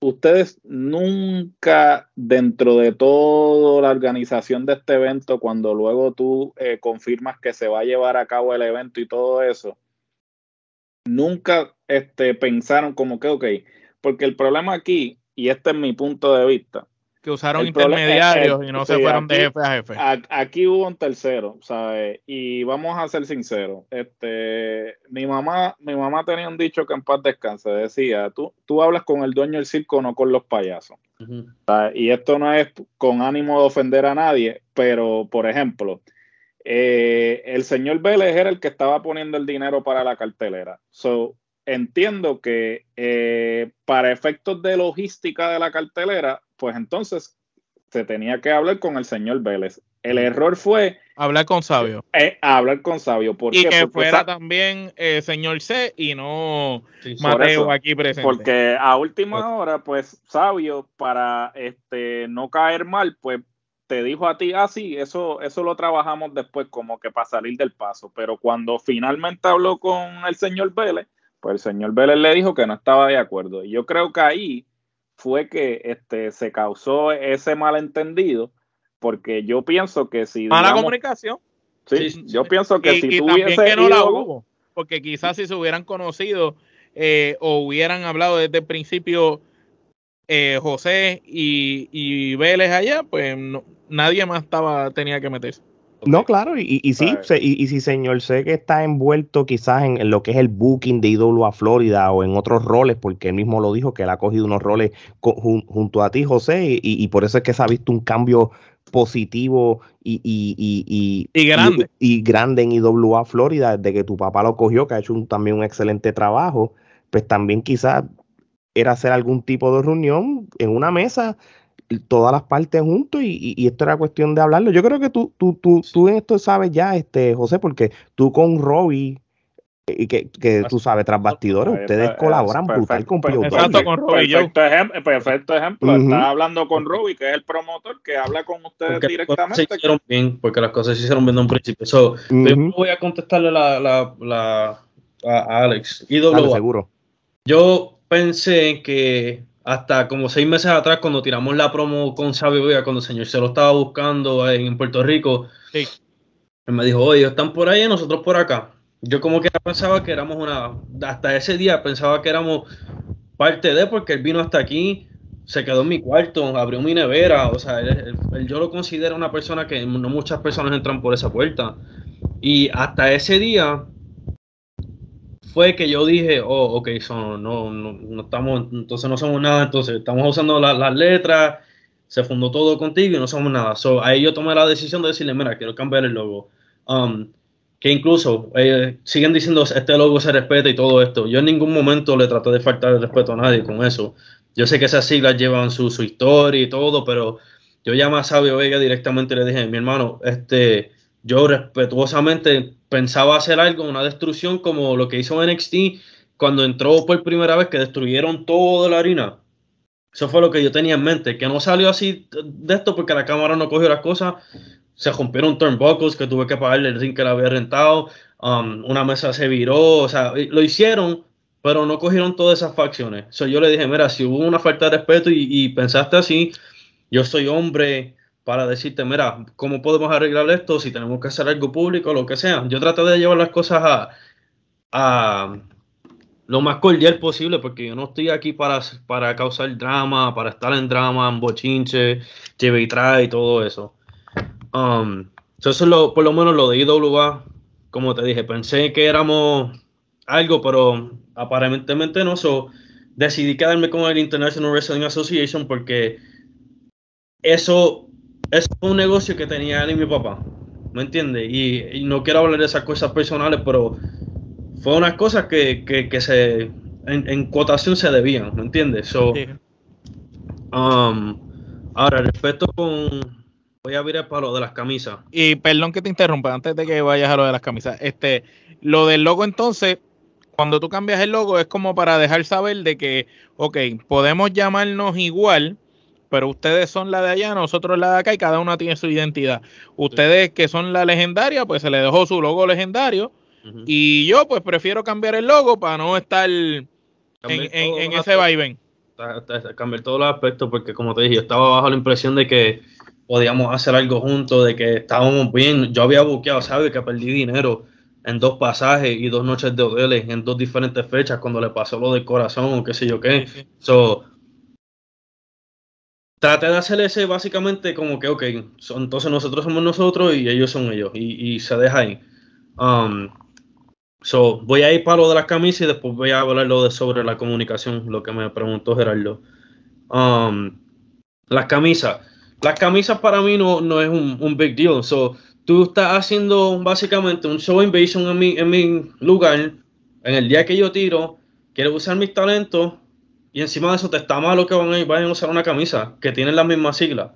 ustedes nunca dentro de toda la organización de este evento, cuando luego tú eh, confirmas que se va a llevar a cabo el evento y todo eso, nunca este, pensaron como que, ok, porque el problema aquí, y este es mi punto de vista, que usaron intermediarios y no se fueron de jefe a jefe. aquí hubo un tercero, ¿sabes? Y vamos a ser sinceros. Este, mi mamá, mi mamá tenía un dicho que en paz descanse, decía, tú, tú hablas con el dueño del circo, no con los payasos. Y esto no es con ánimo de ofender a nadie, pero, por ejemplo, eh, el señor Vélez era el que estaba poniendo el dinero para la cartelera. So, entiendo que eh, para efectos de logística de la cartelera, pues entonces se tenía que hablar con el señor Vélez. El error fue hablar con Sabio. Eh, hablar con Sabio. ¿Por y que fuera también eh, señor C y no Mateo aquí presente. Porque a última hora, pues Sabio, para este no caer mal, pues te dijo a ti, ah, sí, eso, eso lo trabajamos después, como que para salir del paso. Pero cuando finalmente habló con el señor Vélez, pues el señor Vélez le dijo que no estaba de acuerdo. Y yo creo que ahí fue que este, se causó ese malentendido, porque yo pienso que si... Mala comunicación. Sí, yo pienso que si tuviese que no la hubo, porque quizás si se hubieran conocido eh, o hubieran hablado desde el principio eh, José y, y, Vélez allá, pues nadie más estaba tenía que meterse. No, claro, y, y sí, y, si señor sé que está envuelto quizás en, lo que es el booking de IWA Florida o en otros roles, porque él mismo lo dijo que él ha cogido unos roles junto a ti, José, y, por eso es que se ha visto un cambio positivo y, y, y, grande. Y, grande en IWA Florida, desde que tu papá lo cogió, que ha hecho también un excelente trabajo, pues también quizás era hacer algún tipo de reunión en una mesa todas las partes juntos y, y, esto era cuestión de hablarlo. Yo creo que tú, tú, tú, tú en esto sabes ya, este, José, porque tú con Robbie y que, que tú sabes, tras bastidores, ustedes colaboran brutal con Exacto, con Robbie. Perfecto, ejemplo, perfecto ejemplo. Estás hablando con Robbie, que es el promotor, que habla con ustedes directamente. se hicieron bien, porque las cosas se hicieron bien en un principio. So, Yo voy a contestarle la, la, la a Alex. Y seguro. Yo pensé que hasta como seis meses atrás, cuando tiramos la promo con Sabio Vega, cuando el señor se lo estaba buscando en Puerto Rico, él me dijo, oye, están por ahí y nosotros por acá. Yo como que pensaba que éramos una, hasta ese día pensaba que éramos parte de, porque él vino hasta aquí, se quedó en mi cuarto, abrió mi nevera, o sea, yo lo considero una persona que no muchas personas entran por esa puerta. Y hasta ese día, fue que yo dije, oh, ok, no, no, no, estamos, entonces no somos nada, entonces estamos usando las letras, se fundó todo contigo y no somos nada. So, ahí yo tomé la decisión de decirle, mira, quiero cambiar el logo. Um, que incluso eh, siguen diciendo, este logo se respeta y todo esto. Yo en ningún momento le traté de faltar el respeto a nadie con eso. Yo sé que esas siglas llevan su, su historia y todo, pero yo llamé a Sabio Vega directamente y le dije, mi hermano, este, yo respetuosamente pensaba hacer algo, una destrucción como lo que hizo NXT cuando entró por primera vez que destruyeron toda la harina. Eso fue lo que yo tenía en mente, que no salió así de esto porque la cámara no cogió las cosas. Se rompieron turnbuckles que tuve que pagarle el ring que le había rentado. Um, una mesa se viró, o sea, lo hicieron, pero no cogieron todas esas facciones. So, yo le dije, mira, si hubo una falta de respeto y pensaste así, yo soy hombre, para decirte, mira, ¿cómo podemos arreglar esto? Si tenemos que hacer algo público, lo que sea. Yo trato de llevar las cosas a, a lo más cordial posible, porque yo no estoy aquí para, para causar drama, para estar en drama, en bochinche, lleve y trae y todo eso. Um, eso es lo, por lo menos lo de IWA, como te dije, pensé que éramos algo, pero aparentemente no. So, decidí quedarme con el International Wrestling Association porque eso es un negocio que tenía él y mi papá, ¿me entiendes? Y, no quiero hablar de esas cosas personales, pero fue unas cosas que, que, se en, en, cotación se debían, ¿me entiendes? So, um, ahora, respecto con... Voy a virar para lo de las camisas. Y perdón que te interrumpa, antes de que vayas a lo de las camisas. Este, lo del logo entonces, cuando tú cambias el logo es como para dejar saber de que, ok, podemos llamarnos igual, pero ustedes son la de allá, nosotros la de acá y cada una tiene su identidad. Ustedes que son la legendaria, pues se le dejó su logo legendario y yo pues prefiero cambiar el logo para no estar en, ese vaivén. Cambiar todos los aspectos porque como te dije, yo estaba bajo la impresión de que podíamos hacer algo juntos, de que estábamos bien. Yo había buqueado, ¿sabes? Que perdí dinero en dos pasajes y dos noches de hoteles en dos diferentes fechas cuando le pasó lo del corazón o qué sé yo qué. So, traté de hacer ese básicamente como que, ok, entonces nosotros somos nosotros y ellos son ellos y, se deja ahí. Um, so, voy a ir para lo de las camisas y después voy a hablar lo de sobre la comunicación, lo que me preguntó Gerardo. Um, las camisas. Las camisas para mí no, no es un, un big deal. So, tú estás haciendo básicamente un show invasion en mi, en mi lugar, en el día que yo tiro, quieres usar mis talentos y encima de eso te está malo que van a, vayan a usar una camisa que tiene las mismas siglas.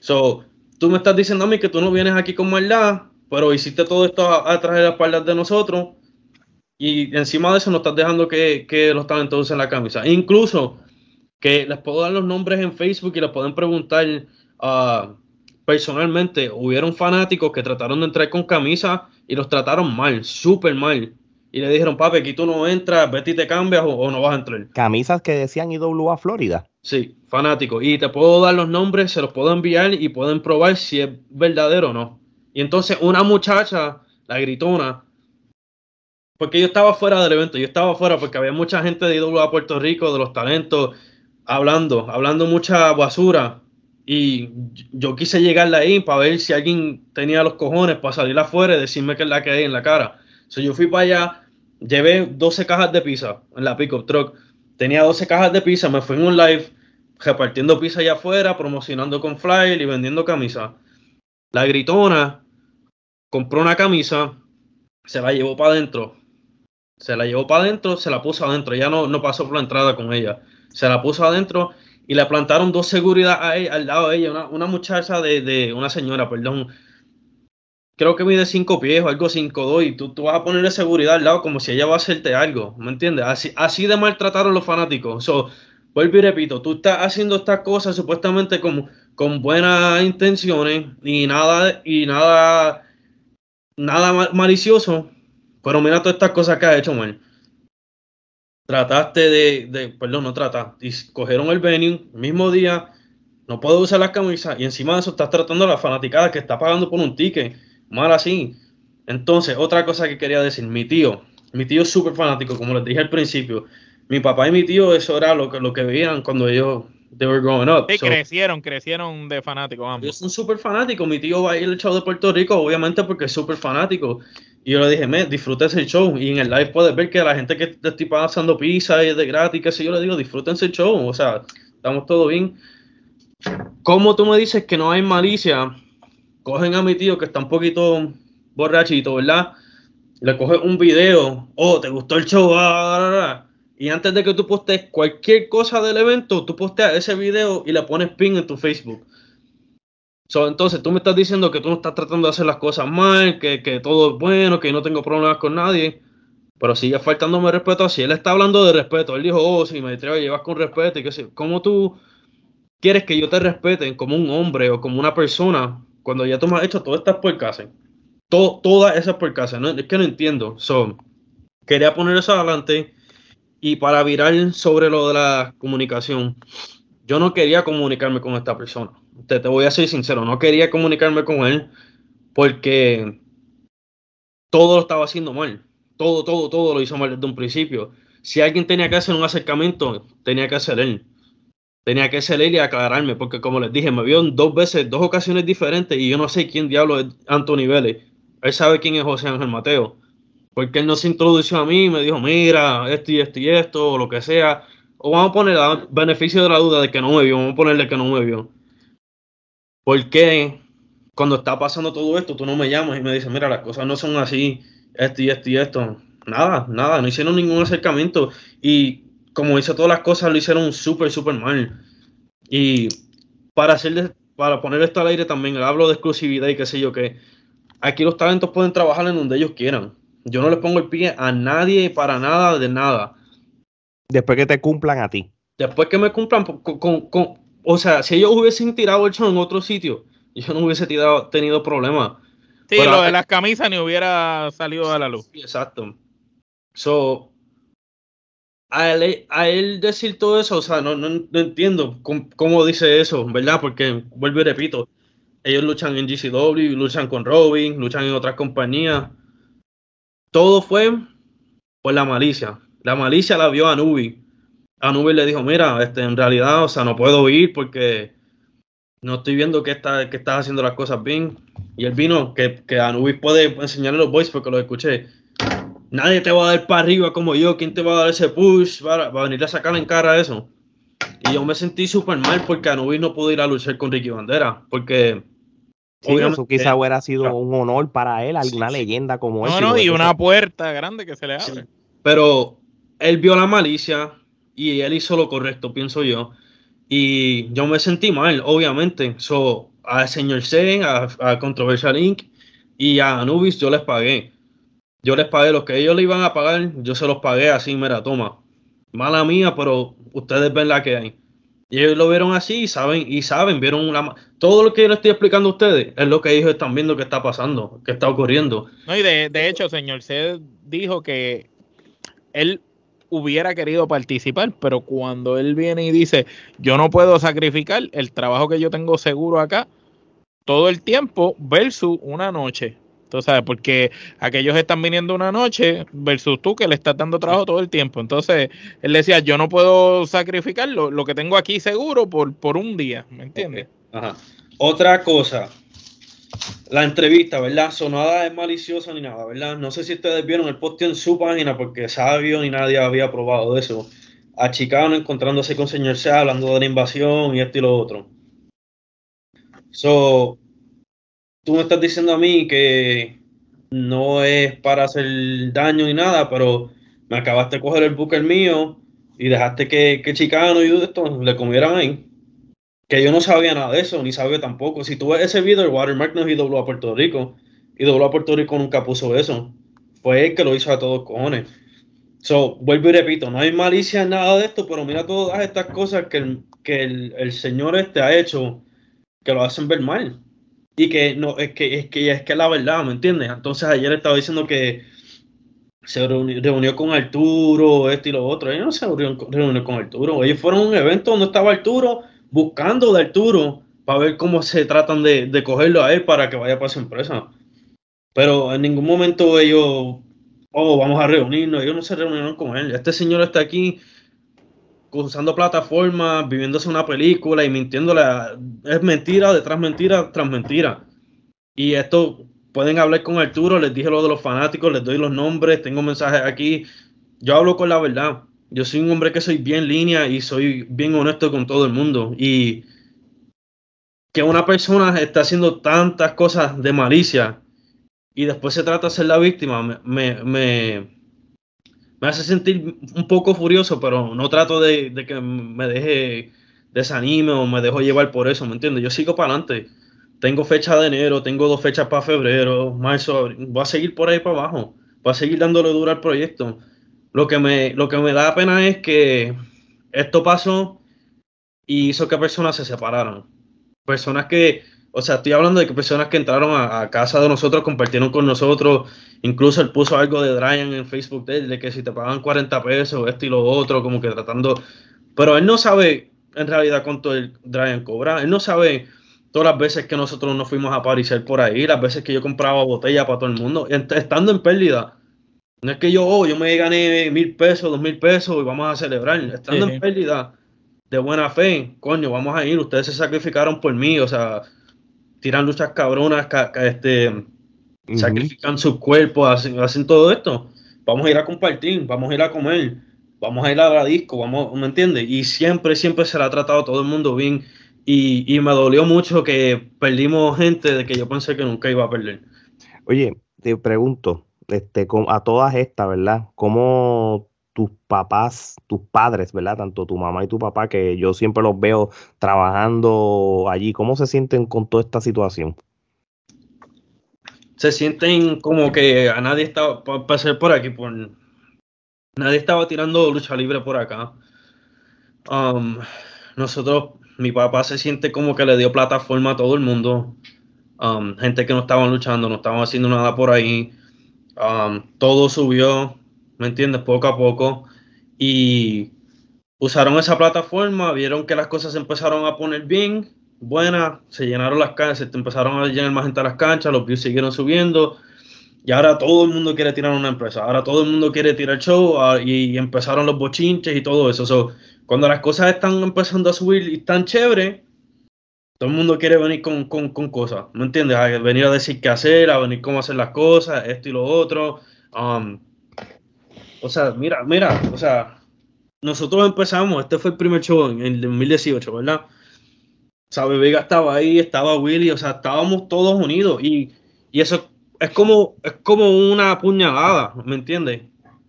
So, tú me estás diciendo a mí que tú no vienes aquí con maldad, pero hiciste todo esto atrás de las espaldas de nosotros y encima de eso no estás dejando que, que los talentos usen la camisa. Incluso que les puedo dar los nombres en Facebook y les pueden preguntar a... Uh, personalmente hubieron fanáticos que trataron de entrar con camisa y los trataron mal, súper mal. Y le dijeron, papi, aquí tú no entras, vete y te cambias o, no vas a entrar. Camisas que decían IWA Florida. Sí, fanáticos. Y te puedo dar los nombres, se los puedo enviar y pueden probar si es verdadero o no. Y entonces una muchacha, la gritona, porque yo estaba fuera del evento, yo estaba fuera porque había mucha gente de IWA Puerto Rico, de los talentos, hablando, hablando mucha basura. Y yo quise llegarle ahí para ver si alguien tenía los cojones para salir afuera y decirme que es la que hay en la cara. So, yo fui para allá, llevé 12 cajas de pizza en la pickup truck. Tenía 12 cajas de pizza, me fui en un live repartiendo pizza allá afuera, promocionando con flyer y vendiendo camisas. La gritona compró una camisa, se la llevó para adentro. Se la llevó para adentro, se la puso adentro. Ya no, no pasó por la entrada con ella. Se la puso adentro y le plantaron dos seguridad al lado de ella, una, muchacha de, una señora, perdón, creo que mide cinco pies o algo cinco dos y tú, tú vas a ponerle seguridad al lado como si ella va a hacerte algo, ¿me entiendes? Así, así de maltrataron los fanáticos. So, vuelvo y repito, tú estás haciendo estas cosas supuestamente con, con buenas intenciones y nada, y nada, nada malicioso, pero mira todas estas cosas que has hecho mal trataste de, perdón, no trataste, cogieron el venue, mismo día, no puedo usar las camisas y encima de eso estás tratando a la fanaticada que está pagando por un ticket, mal así. Entonces, otra cosa que quería decir, mi tío, mi tío es súper fanático, como les dije al principio, mi papá y mi tío eso era lo que, lo que veían cuando ellos they were growing up. Sí, crecieron, crecieron de fanáticos ambos. Ellos son súper fanáticos, mi tío va a ir al show de Puerto Rico, obviamente porque es súper fanático. Y yo le dije, me, disfrútense el show. Y en el live puedes ver que la gente que te estoy pasando pizza y de gratis, que sé yo, le digo, disfrútense el show. O sea, estamos todo bien. Como tú me dices que no hay malicia, cogen a mi tío que está un poquito borrachito, ¿verdad? Le coges un video, oh, ¿te gustó el show? Ah, y antes de que tú postes cualquier cosa del evento, tú posteas ese video y le pones pin en tu Facebook entonces tú me estás diciendo que tú no estás tratando de hacer las cosas mal, que, todo es bueno, que no tengo problemas con nadie, pero sigue faltándome respeto así. Él está hablando de respeto. Él dijo, oh, si me atrevo a llevar con respeto y que sé. ¿Cómo tú quieres que yo te respete como un hombre o como una persona cuando ya tú me has hecho todas estas porcases? Todo, todas esas porcases. ¿no? Es que no entiendo. So, quería poner eso adelante. Y para virar sobre lo de la comunicación, yo no quería comunicarme con esta persona te, voy a ser sincero, no quería comunicarme con él porque todo lo estaba haciendo mal. Todo, todo, todo lo hizo mal desde un principio. Si alguien tenía que hacer un acercamiento, tenía que hacer él. Tenía que él y aclararme, porque como les dije, me vio en dos veces, dos ocasiones diferentes y yo no sé quién diablo es Anthony Vélez. Él sabe quién es José Ángel Mateo. Porque él no se introdució a mí y me dijo, mira, esto y esto y esto, o lo que sea. O vamos a poner a beneficio de la duda de que no me vio, vamos a ponerle que no me vio. ¿Por qué cuando está pasando todo esto tú no me llamas y me dices, mira, las cosas no son así, esto y esto y esto? Nada, nada, no hicieron ningún acercamiento y como hizo todas las cosas lo hicieron súper, súper mal. Y para hacer para poner esto al aire también, hablo de exclusividad y qué sé yo, que aquí los talentos pueden trabajar en donde ellos quieran. Yo no le pongo el pie a nadie para nada de nada. Después que te cumplan a ti. Después que me cumplan, con, o sea, si ellos hubiesen tirado el show en otro sitio, yo no hubiese tirado, tenido problema. Sí, Pero lo de las camisas ni hubiera salido a la luz. Sí, Exacto. So, a él, a él decir todo eso, o sea, no, no, no entiendo cómo, dice eso, ¿verdad? Porque, vuelvo y repito, ellos luchan en GCW, luchan con Robin, luchan en otras compañías. Todo fue por la malicia. La malicia la vio a Nubi. A le dijo, mira, este, en realidad, o sea, no puedo ir porque no estoy viendo que, está, que estás haciendo las cosas bien. Y él vino, que, que Anubis puede enseñarle los boys porque lo escuché. Nadie te va a dar para arriba como yo. ¿Quién te va a dar ese push para, para venir a sacar en cara eso? Y yo me sentí súper mal porque Anubis no pudo ir a luchar con Ricky Bandera. Porque Sí, obviamente- eso quizá hubiera sido claro. un honor para él, alguna Sí, sí. leyenda como él. No, no, y una puerta grande que se le Sí. abre. Pero él vio la malicia y él hizo lo correcto, pienso yo. Y yo me sentí mal, obviamente. So, al señor Zen, a, a Controversial Inc. y a Anubis yo les pagué. Yo les pagué lo que ellos le iban a pagar, yo se los pagué así, mira, toma. Mala mía, pero ustedes ven la que hay. Y ellos lo vieron así y saben, y saben, vieron una... Todo lo que yo les estoy explicando a ustedes es lo que ellos están viendo que está pasando, que está ocurriendo. No, y de, de hecho, señor C dijo que él hubiera querido participar, pero cuando él viene y dice, yo no puedo sacrificar el trabajo que yo tengo seguro acá todo el tiempo versus una noche. Tú sabes, porque aquellos están viniendo una noche versus tú que le estás dando trabajo todo el tiempo. Entonces, él decía, yo no puedo sacrificar lo, que tengo aquí seguro por, por un día, ¿me entiendes? Ajá. Otra cosa, la entrevista, ¿verdad? Sonada es maliciosa ni nada, ¿verdad? No sé si ustedes vieron el post en su página porque Sabio ni nadie había probado eso. A Chicano encontrándose con señor C hablando de la invasión y esto y lo otro. So, tú me estás diciendo a mí que no es para hacer daño ni nada, pero me acabaste de coger el booker mío y dejaste que, que Chicano y esto le comieran ahí que yo no sabía nada de eso, ni sabía tampoco. Si tú ves ese video, el Watermark no es dobló a Puerto Rico. Y dobló a Puerto Rico nunca puso eso. Fue él que lo hizo a todos cojones. So, vuelvo y repito, no hay malicia en nada de esto, pero mira todas estas cosas que el, que el, el señor este ha hecho que lo hacen ver mal. Y que no, es que es que es que la verdad, ¿me entiendes? Entonces ayer estaba diciendo que se reuni- reunió con Arturo, esto y lo otro. Ellos no se reunió, reunió con Arturo. Ellos fueron a un evento donde estaba Arturo buscando de Arturo para ver cómo se tratan de, de cogerlo a él para que vaya para su empresa. Pero en ningún momento ellos, oh, vamos a reunirnos. Ellos no se reunieron con él. Este señor está aquí usando plataformas, viviéndose una película y mintiéndole. es mentira detrás mentira tras mentira. Y esto pueden hablar con Arturo. Les dije lo de los fanáticos, les doy los nombres, tengo mensajes aquí. Yo hablo con la verdad. Yo soy un hombre que soy bien línea y soy bien honesto con todo el mundo. Y que una persona está haciendo tantas cosas de malicia y después se trata de ser la víctima, me, me, me hace sentir un poco furioso, pero no trato de, de que me deje desanime o me dejo llevar por eso, ¿me entiendes? Yo sigo para adelante. Tengo fecha de enero, tengo dos fechas para febrero, marzo, voy a seguir por ahí para abajo, voy a seguir dándole duro al proyecto. Lo que me, lo que me da pena es que esto pasó y hizo que personas se separaran. Personas que, o sea, estoy hablando de que personas que entraron a, a casa de nosotros, compartieron con nosotros, incluso él puso algo de Brian en Facebook de, él, de que si te pagan 40 pesos, esto y lo otro, como que tratando, pero él no sabe en realidad cuánto el Brian cobra, él no sabe todas las veces que nosotros nos fuimos a aparecer por ahí, las veces que yo compraba botella para todo el mundo, est- estando en pérdida. No es que yo, oh, yo me gané mil pesos, dos mil pesos y vamos a celebrar. Estando Sí, en pérdida, de buena fe, coño, vamos a ir. Ustedes se sacrificaron por mí, o sea, tiran luchas cabronas, ca- ca- este, sacrifican sus cuerpos, hacen, hacen todo esto. Vamos a ir a compartir, vamos a ir a comer, vamos a ir a la disco, vamos, ¿me entiendes? Y siempre, siempre se le ha tratado todo el mundo bien. Y, y me dolió mucho que perdimos gente de que yo pensé que nunca iba a perder. Oye, te pregunto, este, a todas estas, ¿verdad? ¿Cómo tus papás, tus padres, ¿verdad? Tanto tu mamá y tu papá, que yo siempre los veo trabajando allí, ¿cómo se sienten con toda esta situación? se sienten como que a nadie estaba, pasar por aquí, por, nadie estaba tirando lucha libre por acá. Um, nosotros mi papá se siente como que le dio plataforma a todo el mundo. Um, gente que no estaban luchando, no estaban haciendo nada por ahí. Um, todo subió, ¿me entiendes? Poco a poco. Y usaron esa plataforma, vieron que las cosas se empezaron a poner bien, buenas, se llenaron las canchas, se empezaron a llenar más gente a las canchas, los views siguieron subiendo. Y ahora todo el mundo quiere tirar una empresa. Ahora todo el mundo quiere tirar show ah, y, empezaron los bochinches y todo eso. cuando las cosas están empezando a subir y están chévere, todo el mundo quiere venir con, cosas, ¿me entiendes? A venir a decir qué hacer, a venir cómo hacer las cosas, esto y lo otro. Um, o sea, mira, mira, o sea, nosotros empezamos, este fue el primer show en el 2018, ¿verdad? Sea, Vega estaba ahí, estaba Willy, o sea, estábamos todos unidos y, y eso es como, es como una puñalada, ¿me entiendes?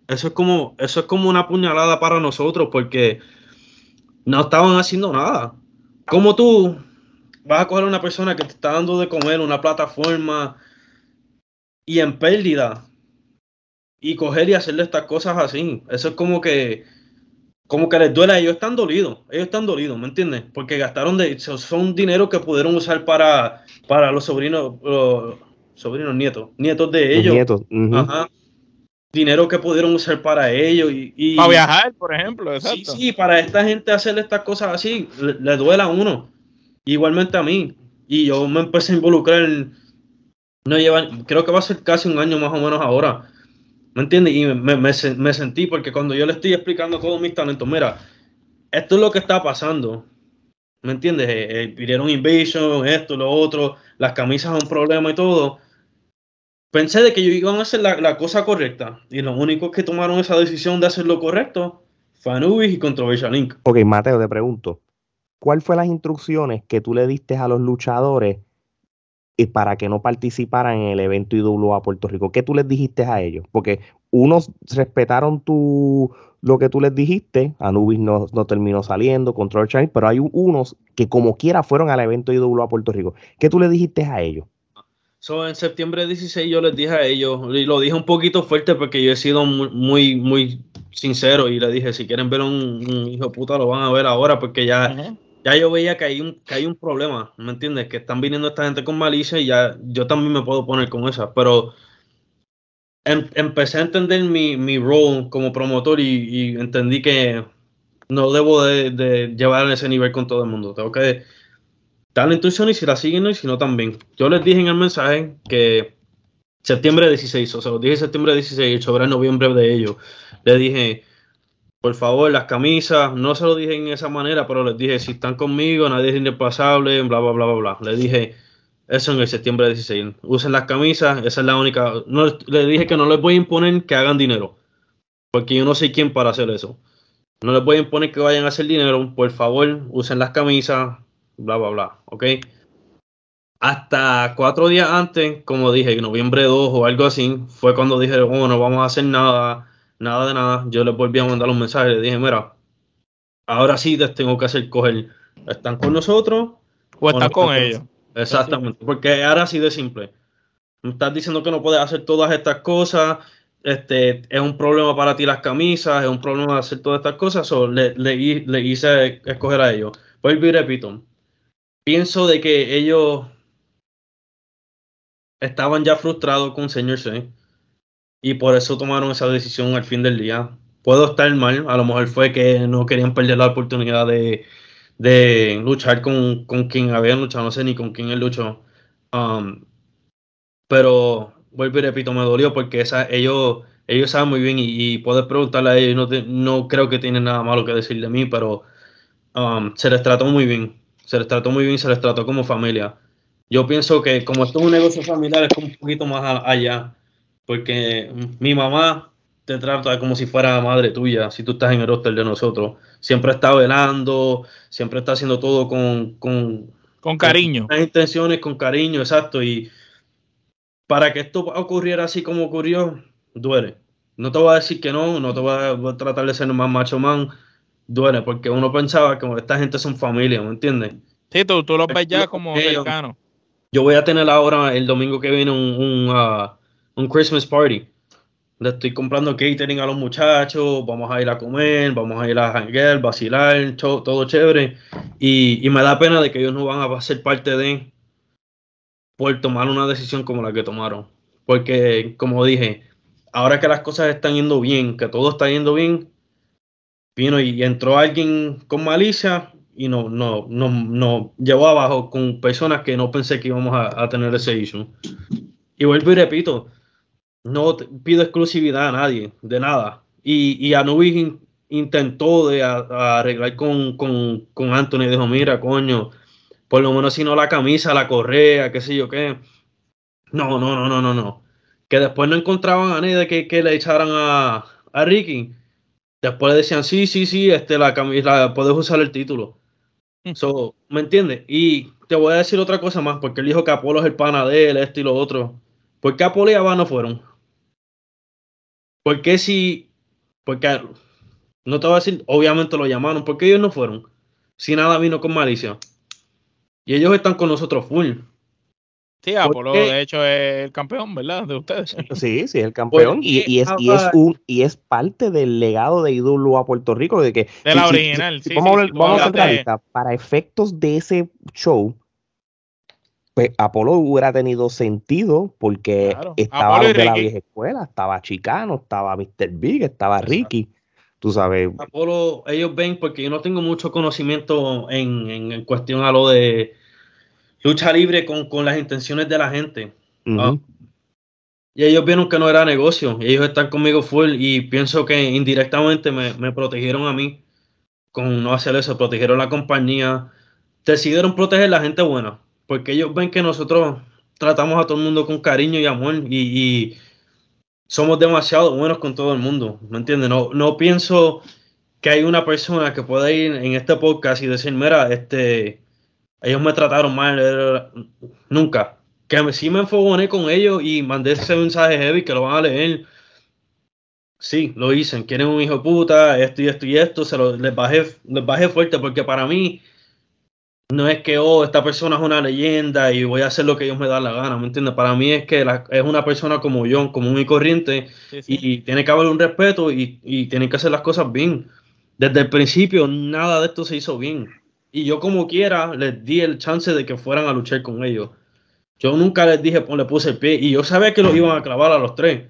Eso es como, eso es como una puñalada para nosotros porque no estaban haciendo nada. Como tú vas a coger a una persona que te está dando de comer una plataforma y en pérdida y coger y hacerle estas cosas así. Eso es como que como que les duele, ellos están dolidos, ellos están dolidos, ¿me entiendes? Porque gastaron de, son dinero que pudieron usar para, para los sobrinos, sobrinos, nietos, nietos de ellos. Nietos. Ajá. Dinero que pudieron usar para ellos y, para viajar, por ejemplo, exacto. Sí, sí, para esta gente hacer estas cosas así, le, duele a uno. Igualmente a mí. Y yo me empecé a involucrar en, no llevan, creo que va a ser casi un año más o menos ahora. ¿Me entiendes? Y me, me, me sentí porque cuando yo le estoy explicando todos mis talentos, mira, esto es lo que está pasando. ¿Me entiendes? Eh, eh, pidieron invasion, esto, lo otro, las camisas son un problema y todo pensé de que ellos iban a hacer la, cosa correcta. Y los únicos que tomaron esa decisión de hacer lo correcto fue Anubis y Controversial Inc. Ok, Mateo, te pregunto. ¿Cuál fue las instrucciones que tú le diste a los luchadores para que no participaran en el evento IWA Puerto Rico? ¿Qué tú les dijiste a ellos? Porque unos respetaron tu, lo que tú les dijiste, Anubis no, no terminó saliendo, Control Inc., pero hay unos que como quiera fueron al evento IWA Puerto Rico. ¿Qué tú le dijiste a ellos? So, en septiembre 16 yo les dije a ellos, y lo dije un poquito fuerte porque yo he sido muy, muy, sincero y le dije, si quieren ver un, hijo puta, lo van a ver ahora porque ya, ya yo veía que hay, un, que hay un problema, ¿me entiendes? Que están viniendo esta gente con malicia y ya yo también me puedo poner con esa, pero em, empecé a entender mi, mi rol como promotor y, entendí que no debo de, de llevar ese nivel con todo el mundo, tengo que dan la intuición y si la siguen y si no también. Yo les dije en el mensaje que septiembre 16, o sea, los dije septiembre 16, sobre el noviembre de ellos. Les dije, por favor, las camisas, no se lo dije en esa manera, pero les dije, si están conmigo, nadie es irrepasable, bla, bla, bla, bla, bla. Les dije eso en el septiembre 16. Usen las camisas, esa es la única. No, les dije que no les voy a imponer que hagan dinero, porque yo no sé quién para hacer eso. No les voy a imponer que vayan a hacer dinero, por favor, usen las camisas, bla, bla, bla, ¿ok? Hasta cuatro días antes, como dije, en noviembre 2 o algo así, fue cuando dije, oh, no vamos a hacer nada, nada de nada. Yo les volví a mandar un mensaje, le dije, mira, ahora sí les tengo que hacer coger, ¿están con nosotros? O están con ellos. Exactamente, porque ahora sí de simple. Me estás diciendo que no puedes hacer todas estas cosas, este, es un problema para ti las camisas, es un problema hacer todas estas cosas, o le, le, hice escoger a ellos. Vuelvo y repito, pienso de que ellos estaban ya frustrados con Señor C y por eso tomaron esa decisión al fin del día. Puedo estar mal, a lo mejor fue que no querían perder la oportunidad de, luchar con, quien habían luchado, no sé ni con quién él luchó. Um, pero vuelvo y repito, me dolió porque esa, ellos, ellos saben muy bien y, puedes preguntarle a ellos, no, no creo que tienen nada malo que decir de mí, pero um, se les trató muy bien se les trató muy bien, se les trató como familia. Yo pienso que como esto es un negocio familiar, es un poquito más allá, porque mi mamá te trata como si fuera madre tuya, si tú estás en el hotel de nosotros. Siempre está velando, siempre está haciendo todo con... Con, con cariño. Con intenciones, con cariño, exacto. Y para que esto ocurriera así como ocurrió, duele. No te voy a decir que no, no te voy a, tratar de ser más macho man, duele, porque uno pensaba que esta gente son familia, ¿me entiendes? Sí, tú, tú los ves ya como cercanos. Yo voy a tener ahora el domingo que viene un, un, uh, un Christmas party. le estoy comprando catering a los muchachos, vamos a ir a comer, vamos a ir a janguear, vacilar, todo chévere. Y, y, me da pena de que ellos no van a ser parte de por tomar una decisión como la que tomaron. Porque, como dije, ahora que las cosas están yendo bien, que todo está yendo bien, vino y, entró alguien con malicia y no, no, no, no llevó abajo con personas que no pensé que íbamos a, tener ese issue. Y vuelvo y repito, no pido exclusividad a nadie, de nada. Y, y Anubis intentó de arreglar con, con, con Anthony, dijo, mira, coño, por lo menos si no la camisa, la correa, qué sé yo qué. No, no, no, no, no, no. Que después no encontraban a nadie que, que le echaran a, a Ricky. Después le decían, sí, sí, sí, este, la camisa, puedes usar el título. Mm. So, ¿Me entiendes? Y te voy a decir otra cosa más, porque él dijo que Apolo es el pana de él, esto y lo otro. ¿Por qué Apolo y Abba no fueron? ¿Por qué si.? Porque. No te voy a decir, obviamente lo llamaron. ¿Por qué ellos no fueron? Si nada vino con malicia. Y ellos están con nosotros full. Sí, Apolo de hecho es el campeón, ¿verdad? De ustedes. Sí, sí, es el campeón. Y, y, es, y, es un, y es parte del legado de IW a Puerto Rico. De, que, de la original, sí. Vamos, vamos a Para efectos de ese show, pues Apolo hubiera tenido sentido porque estaba de la vieja escuela, estaba Chicano, estaba Mr. Big, estaba Ricky. Tú sabes. Apolo, ellos ven, porque yo no tengo mucho conocimiento en, en, cuestión a lo de lucha libre con, con las intenciones de la gente. Y ellos vieron que no era negocio. Y ellos están conmigo full y pienso que indirectamente me, me protegieron a mí con no hacer eso, protegieron la compañía. Decidieron proteger a la gente buena porque ellos ven que nosotros tratamos a todo el mundo con cariño y amor y, somos demasiado buenos con todo el mundo, ¿me entiendes? No, no pienso que hay una persona que pueda ir en este podcast y decir, mira, este, ellos me trataron mal, nunca. Que sí me enfogoné con ellos y mandé ese mensaje heavy que lo van a leer. Sí, lo dicen, quieren un hijo puta, esto y esto y esto, se lo, les, bajé, les bajé fuerte porque para mí no es que, oh, esta persona es una leyenda y voy a hacer lo que ellos me dan la gana, ¿me entiendes? Para mí es que es una persona como yo, como muy corriente, y tiene que haber un respeto y, y tienen que hacer las cosas bien. Desde el principio, nada de esto se hizo bien. Y yo, como quiera, les di el chance de que fueran a luchar con ellos. Yo nunca les dije, pues le puse el pie, y yo sabía que los iban a clavar a los tres.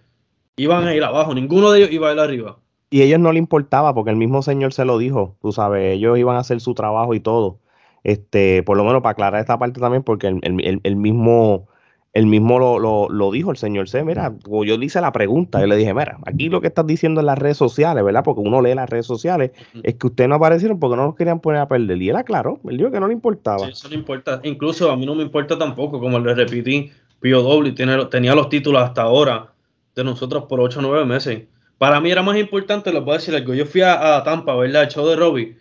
Iban a ir abajo, ninguno de ellos iba a ir arriba. Y a ellos no le importaba, porque el mismo señor se lo dijo, tú sabes, ellos iban a hacer su trabajo y todo este, por lo menos para aclarar esta parte también, porque el, mismo, el mismo lo, dijo el señor C, mira, yo le hice la pregunta, yo le dije, mira, aquí lo que estás diciendo en las redes sociales, ¿verdad? Porque uno lee las redes sociales, es que ustedes no aparecieron porque no nos querían poner a perder. Y él aclaró, él dijo que no le importaba. Sí, eso no importa, incluso a mí no me importa tampoco, como le repetí, Pio Doble tenía los títulos hasta ahora de nosotros por 8 o 9 meses. Para mí era más importante, les voy a decir algo, yo fui a, a Tampa, ¿verdad? El show de Robbie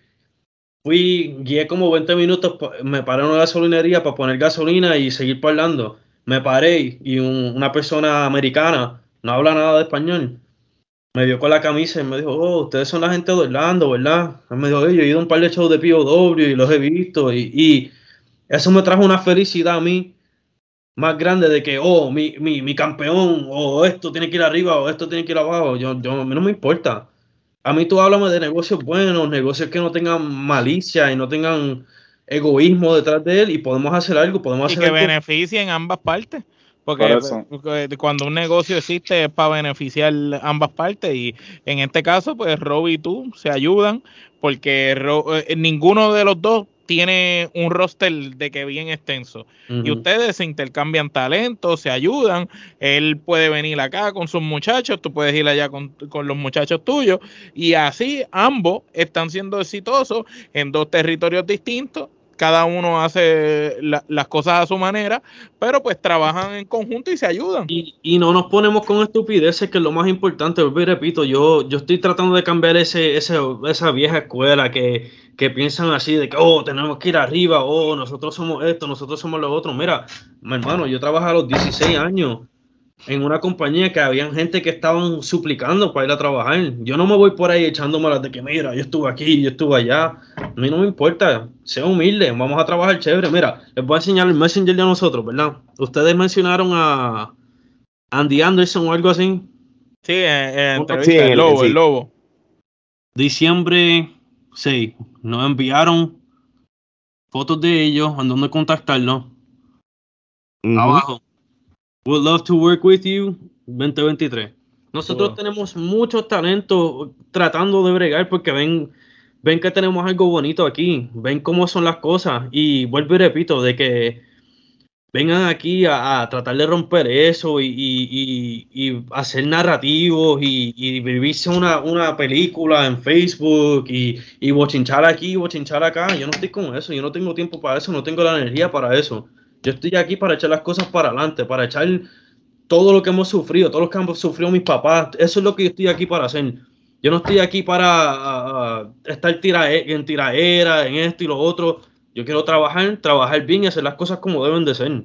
Fui, guié como 20 minutos, me paré en una gasolinería para poner gasolina y seguir parlando. Me paré y una persona americana, no habla nada de español, me vio con la camisa y me dijo, oh, ustedes son la gente de Orlando, ¿verdad? me dijo, yo he ido a un par de shows de POW y los he visto y, y eso me trajo una felicidad a mí más grande de que, oh, mi, mi, mi campeón, o esto tiene que ir arriba, o esto tiene que ir abajo. Yo, yo, a mí no me importa. A mí tú háblame de negocios buenos, negocios que no tengan malicia y no tengan egoísmo detrás de él y podemos hacer algo, podemos hacer y que beneficien ambas partes. Porque, cuando un negocio existe es para beneficiar ambas partes y en este caso pues Rob y tú se ayudan porque eh, ninguno de los dos tiene un roster de que bien extenso. Y ustedes se intercambian talentos, se ayudan. Él puede venir acá con sus muchachos, tú puedes ir allá con, los muchachos tuyos. Y así ambos están siendo exitosos en dos territorios distintos cada uno hace las cosas a su manera, pero pues trabajan en conjunto y se ayudan. Y, no nos ponemos con estupideces, que es lo más importante. repito, yo, yo estoy tratando de cambiar ese, esa vieja escuela que, que piensan así de que, oh, tenemos que ir arriba, oh, nosotros somos esto, nosotros somos lo otro. Mira, mi hermano, yo trabajé a los 16 años en una compañía que habían gente que estaban suplicando para ir a trabajar. Yo no me voy por ahí echándome las de que, mira, yo estuve aquí, yo estuve allá. A mí no me importa, sea humilde, vamos a trabajar chévere. Mira, les voy a enseñar el Messenger de nosotros, ¿verdad? Ustedes mencionaron a Andy Anderson o algo así. Sí, sí, el- lobo, sí. el lobo. Diciembre 6, nos enviaron fotos de ellos, en donde contactarlos. Ujú. Abajo. Would love to work with you 2023. Nosotros Wow. tenemos mucho talento tratando de bregar porque ven, ven que tenemos algo bonito aquí, ven cómo son las cosas y vuelvo y repito de que vengan aquí a, tratar de romper eso y, y- y- y hacer narrativos y, y vivirse una, una película en Facebook y, y bochinchar aquí, bochinchar acá. Yo no estoy con eso, yo no tengo tiempo para eso, no tengo la energía para eso. Yo estoy aquí para echar las cosas para adelante, para echar todo lo que hemos sufrido, todo lo que han sufrido mis papás. Eso es lo que yo estoy aquí para hacer. Yo no estoy aquí para estar tirae- en tiraera, en esto y lo otro. Yo quiero trabajar, trabajar bien y hacer las cosas como deben de ser.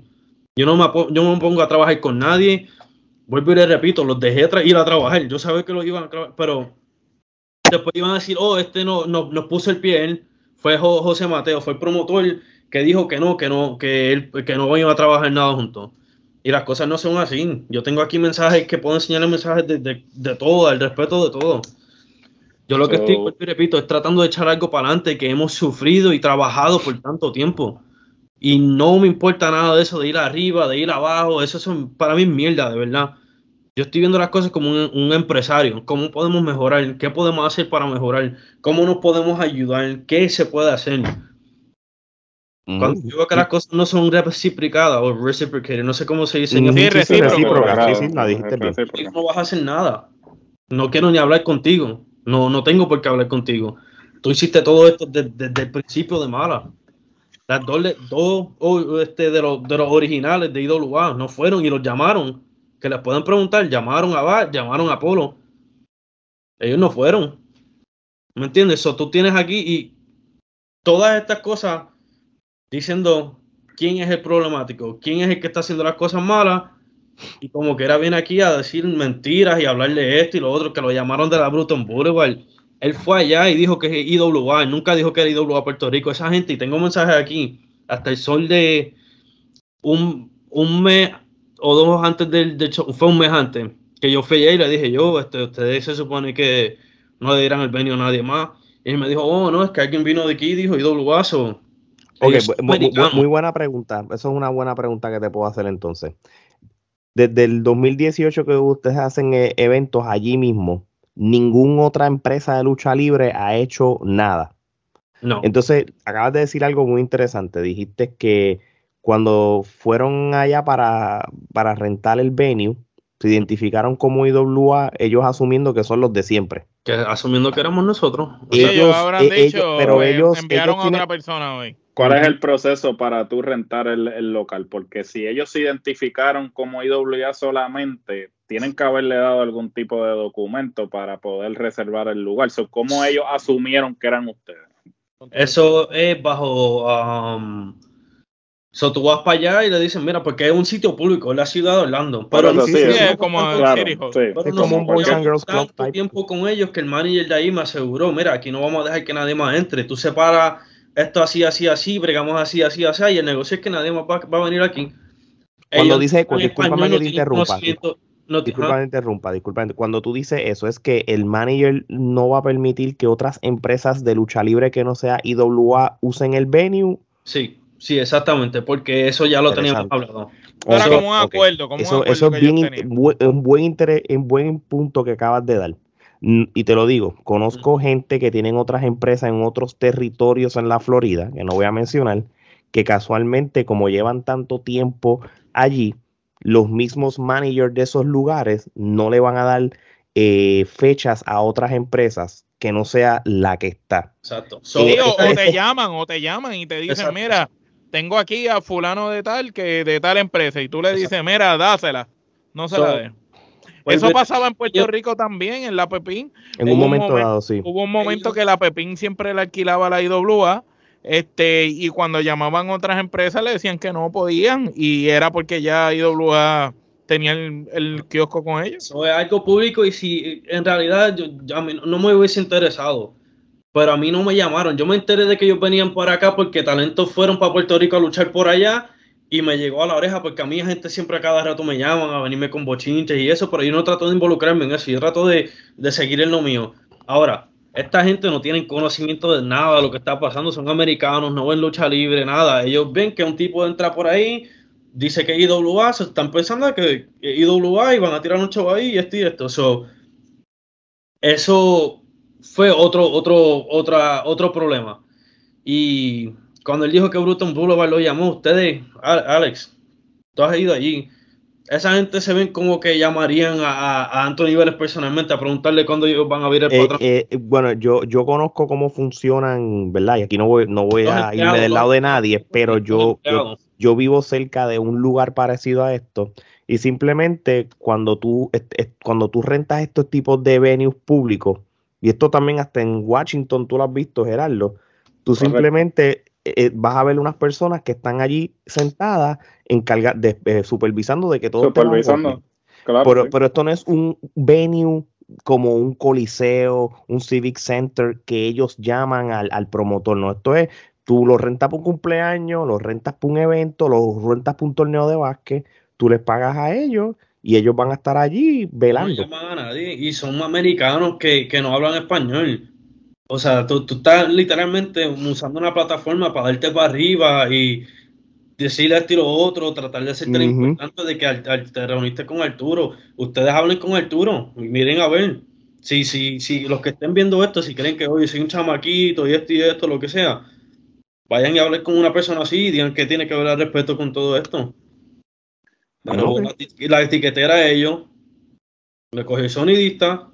Yo no me, yo no me pongo a trabajar con nadie. Vuelvo y le repito, los dejé ir a trabajar. Yo sabía que lo iban a trabajar, pero después iban a decir, oh, este no, no nos puso el pie él. Fue Jo- José Mateo, fue el promotor que dijo que no, que no, que él, que no iban a trabajar nada juntos. Y las cosas no son así. Yo tengo aquí mensajes que puedo enseñarle mensajes de, de, de todo, el respeto de todo. Yo lo que So- estoy, y repito, es tratando de echar algo para adelante que hemos sufrido y trabajado por tanto tiempo. Y no me importa nada de eso, de ir arriba, de ir abajo. Eso son para mí es mierda, de verdad. Yo estoy viendo las cosas como un, un empresario. ¿Cómo podemos mejorar? ¿Qué podemos hacer para mejorar? ¿Cómo nos podemos ayudar? ¿Qué se puede hacer? Cuando yo veo que las cosas no son reciprocadas o reciprocated, no sé cómo se dice Sí, sí, recíproca, sí, sí, la dijiste bien. No vas a hacer nada. No quiero ni hablar contigo. No, no tengo por qué hablar contigo. Tú hiciste todo esto de- de- desde el principio de mala. Las dos, dos este, de, los, de los originales de IWA no fueron y los llamaron. Que les pueden preguntar, llamaron a Bar, llamaron a Polo. Ellos no fueron. ¿Me entiendes? Tú tienes aquí y todas estas cosas diciendo quién es el problemático, quién es el que está haciendo las cosas malas y como que era bien aquí a decir mentiras y hablar de esto y lo otro, que lo llamaron de la Bruton Boulevard. Él fue allá y dijo que es IWA, él nunca dijo que era IWA Puerto Rico. Esa gente, y tengo mensajes aquí, hasta el sol de un, un mes o dos antes del, del show, fue un mes antes, que yo fui allá y le dije, yo, este, ustedes se supone que no le dirán el venio a nadie más. Y él me dijo, oh, no, es que alguien vino de aquí y dijo IWA, so, Ok, americanos. muy buena pregunta. Eso es una buena pregunta que te puedo hacer entonces. Desde el 2018 que ustedes hacen eh, eventos allí mismo, ninguna otra empresa de lucha libre ha hecho nada. No. Entonces, acabas de decir algo muy interesante. Dijiste que cuando fueron allá para, para rentar el venue, se identificaron como IWA, ellos asumiendo que son los de siempre. que asumiendo que éramos nosotros. O Sí, sea, Ellos- ellos habrán eh, dicho, ellos- pero ellos- enviaron ellos a otra persona hoy. ¿Cuál es el proceso para tú rentar el, el local? Porque si ellos se identificaron como IWA solamente, tienen que haberle dado algún tipo de documento para poder reservar el lugar. So, ¿Cómo ellos asumieron que eran ustedes? Eso es bajo. um, so tú vas para allá y le dicen, mira, porque es un sitio público, es la ciudad de Orlando. Pero eso, sí, es como Claro, sí. pero Es como un Boys and Girls Club tiempo con ellos que el manager de ahí me aseguró, mira, aquí no vamos a dejar que nadie más entre. Tú separas esto así, así, así, bregamos así, así, así, y el negocio es que nadie más va, va a venir aquí. Cuando Ellos dice- español, que no te interrumpa. no Disculpa interrumpa, disculpa. Cuando tú dices eso, es que el manager no va a permitir que otras empresas de lucha libre que no sea IWA usen el venue. Sí, sí, exactamente, porque eso ya lo teníamos hablado. Era Eso- como un acuerdo, como un Eso, acuerdo eso que es bien, un buen interés, un buen punto que acabas de dar. Y te lo digo, conozco gente que tienen otras empresas en otros territorios en la Florida, que no voy a mencionar, que casualmente, como llevan tanto tiempo allí, los mismos managers de esos lugares no le van a dar eh, fechas a otras empresas que no sea la que está. Exacto. Sí, So, Sí, o, te llaman, o te llaman y te dicen, Exacto. mira, tengo aquí a fulano de tal, que de tal empresa, y tú le dices, mira, dásela, no se So, la dé. Pues, Eso pasaba en Puerto Rico también, en la Pepín. En Hubo un un momento momento- dado, sí. Hubo un momento que la Pepín siempre le alquilaba a la IWA, este, y cuando llamaban otras empresas le decían que no podían, y era porque ya IWA tenía el, el kiosco con ellos. Eso es algo público y si en realidad yo, yo a mí no me hubiese interesado, pero a mí no me llamaron. Yo me enteré de que ellos venían por acá porque talentos fueron para Puerto Rico a luchar por allá y me llegó a la oreja porque a mí la gente siempre a cada rato me llaman a venirme con bochinches y eso, pero yo no trato de involucrarme en eso, yo trato de, de seguir en lo mío. Ahora, esta gente no tiene conocimiento de nada de lo que está pasando, son americanos, no ven lucha libre, nada. Ellos ven que un tipo entra por ahí, dice que IWA, se están pensando que IWA y van a tirar un show ahí y esto y esto. eso fue otro, otro, otra, otro problema. Y cuando él dijo que Bruton Boulevard lo llamó, ustedes, Alex, tú has ido allí. Esa gente se ven como que llamarían a, Anthony Vélez personalmente a preguntarle cuándo ellos van a abrir el eh, patrón. Eh, bueno, yo, yo conozco cómo funcionan, ¿verdad? Y aquí no voy, no voy a irme del lado de nadie, pero yo, yo, vivo cerca de un lugar parecido a esto. Y simplemente cuando tú, cuando tú rentas estos tipos de venues públicos, y esto también hasta en Washington tú lo has visto, Gerardo, tú simplemente eh, vas a ver unas personas que están allí sentadas, encarga, de, eh, supervisando de que todo Supervisando, claro, pero, pero esto no es un venue como un coliseo, un civic center que ellos llaman al, al promotor, no, esto es, tú lo rentas por un cumpleaños, lo rentas por un evento, lo rentas por un torneo de básquet, tú les pagas a ellos y ellos van a estar allí velando. No a nadie y son americanos que, que no hablan español. O sea, tú, estás literalmente usando una plataforma para darte para arriba y decirle a este lo otro, tratar de hacerte uh importante de que te reuniste con Arturo. Ustedes hablen con Arturo y miren a ver. Si, si, si los que estén viendo esto, si creen que hoy soy un chamaquito y esto y esto, lo que sea, vayan y hablen con una persona así y digan que tiene que haber respeto con todo esto. Pero la, la, etiquetera a ellos, le cogió el sonidista,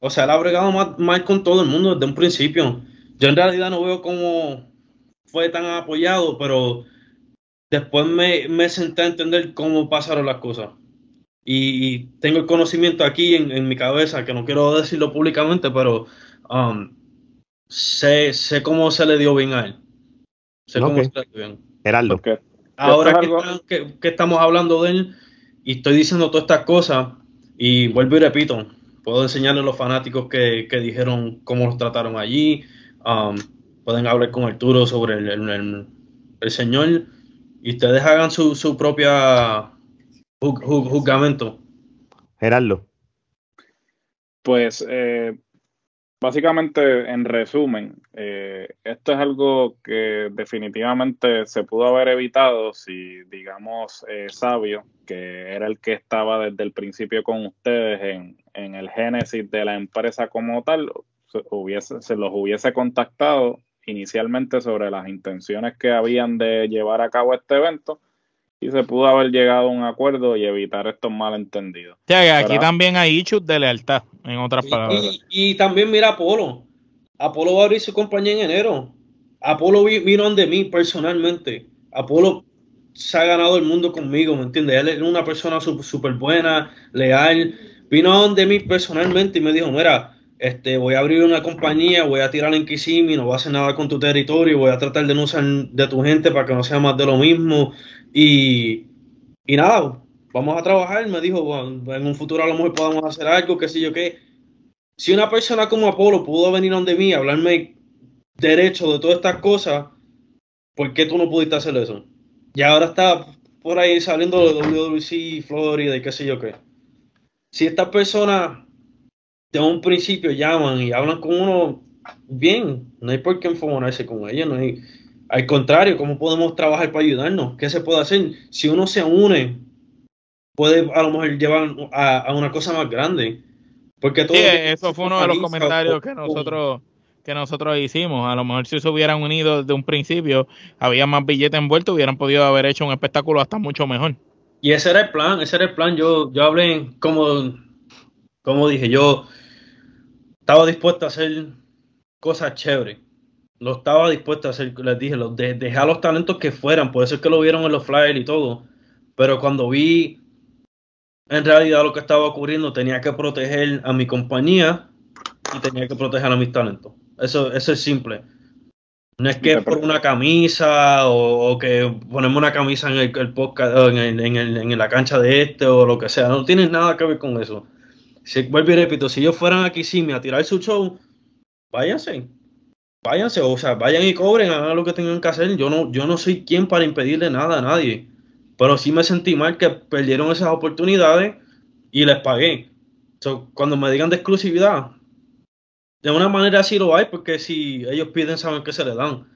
o sea, él ha bregado más, con todo el mundo desde un principio. Yo en realidad no veo cómo fue tan apoyado, pero después me, senté a entender cómo pasaron las cosas. Y, tengo el conocimiento aquí en, mi cabeza, que no quiero decirlo públicamente, pero um, sé, sé cómo se le dio bien a él. Sé cómo se le dio bien. Geraldo. Ahora que, que estamos hablando de él y estoy diciendo todas estas cosas, y vuelvo y repito, puedo enseñarle a los fanáticos que, dijeron cómo los trataron allí. Um, pueden hablar con Arturo sobre el, el, señor y ustedes hagan su, su propia juzgamento. Gerardo. Pues eh, básicamente, en resumen, eh, esto es algo que definitivamente se pudo haber evitado si, digamos, eh, Sabio, que era el que estaba desde el principio con ustedes en, en el génesis de la empresa como tal, se, hubiese, se los hubiese contactado inicialmente sobre las intenciones que habían de llevar a cabo este evento y se pudo haber llegado a un acuerdo y evitar estos malentendidos. aquí también hay issues de lealtad, en otras palabras. Y, también mira Apolo. Apolo va a abrir su compañía en enero. Apolo vino de mí personalmente. Apolo se ha ganado el mundo conmigo, ¿me entiendes? Él es una persona súper buena, leal. Vino de mí personalmente y me dijo, mira, este, voy a abrir una compañía, voy a tirar en Kissimmee, no voy a hacer nada con tu territorio, voy a tratar de no usar de tu gente para que no sea más de lo mismo. Y, y nada, vamos a trabajar. Me dijo, en un futuro a lo mejor podamos hacer algo, qué sé yo qué. Si una persona como Apolo pudo venir donde mí a hablarme derecho de todas estas cosas, ¿por qué tú no pudiste hacer eso? Y ahora está por ahí saliendo de WWC, Florida y qué sé yo qué. Si estas personas de un principio llaman y hablan con uno bien, no hay por qué enfogonarse con ellos, no hay al contrario, ¿cómo podemos trabajar para ayudarnos? ¿Qué se puede hacer? Si uno se une, puede a lo mejor llevar a, una cosa más grande. Porque todo sí, eso fue uno de los comentarios que nosotros que nosotros hicimos. A lo mejor si se hubieran unido desde un principio, había más billetes envueltos, hubieran podido haber hecho un espectáculo hasta mucho mejor. Y ese era el plan, ese era el plan. Yo, yo hablé, como, como dije, yo estaba dispuesto a hacer cosas chéveres lo estaba dispuesto a hacer, les dije, los de, dejar los talentos que fueran, por eso es que lo vieron en los flyers y todo. Pero cuando vi en realidad lo que estaba ocurriendo, tenía que proteger a mi compañía y tenía que proteger a mis talentos. Eso, eso es simple. No es que por una camisa o, que ponemos una camisa en el, podcast, en, en, la cancha de este o lo que sea. No tiene nada que ver con eso. Si, vuelvo y repito, si ellos fueran aquí sí me a tirar su show, váyanse váyanse, o sea, vayan y cobren, hagan lo que tengan que hacer. Yo no, yo no soy quien para impedirle nada a nadie. Pero sí me sentí mal que perdieron esas oportunidades y les pagué. cuando me digan de exclusividad, de una manera sí lo hay, porque si ellos piden, saben que se le dan.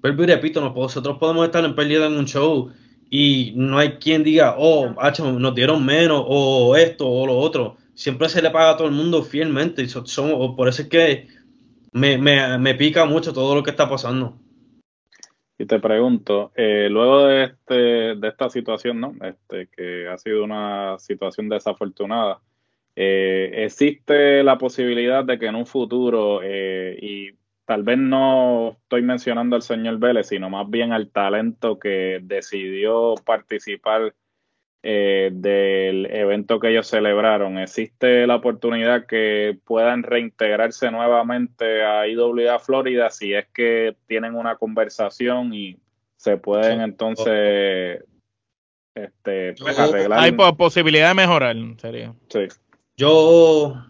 Pero repito, nosotros podemos estar en pérdida en un show y no hay quien diga, oh, nos dieron menos, o esto, o lo otro. Siempre se le paga a todo el mundo fielmente. Y son, por eso es que me, me, me pica mucho todo lo que está pasando. Y te pregunto, eh, luego de, este, de esta situación, ¿no? Este, que ha sido una situación desafortunada, eh, ¿existe la posibilidad de que en un futuro, eh, y tal vez no estoy mencionando al señor Vélez, sino más bien al talento que decidió participar eh, del evento que ellos celebraron, ¿existe la oportunidad que puedan reintegrarse nuevamente a IWA Florida si es que tienen una conversación y se pueden entonces este, pues, arreglar? Hay posibilidad de mejorar, sería. Sí. Yo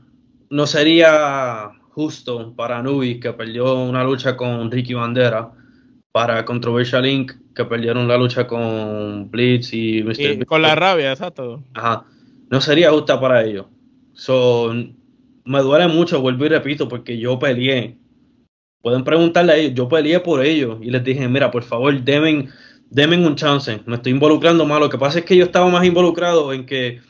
no sería justo para Anubis que perdió una lucha con Ricky Bandera para Controversial Inc., que perdieron la lucha con Blitz y Mr. con la rabia, exacto. Ajá. No sería justa para ellos. son me duele mucho, vuelvo y repito, porque yo peleé. Pueden preguntarle a ellos, yo peleé por ellos y les dije, mira, por favor, deben, deben un chance. Me estoy involucrando más. Lo que pasa es que yo estaba más involucrado en que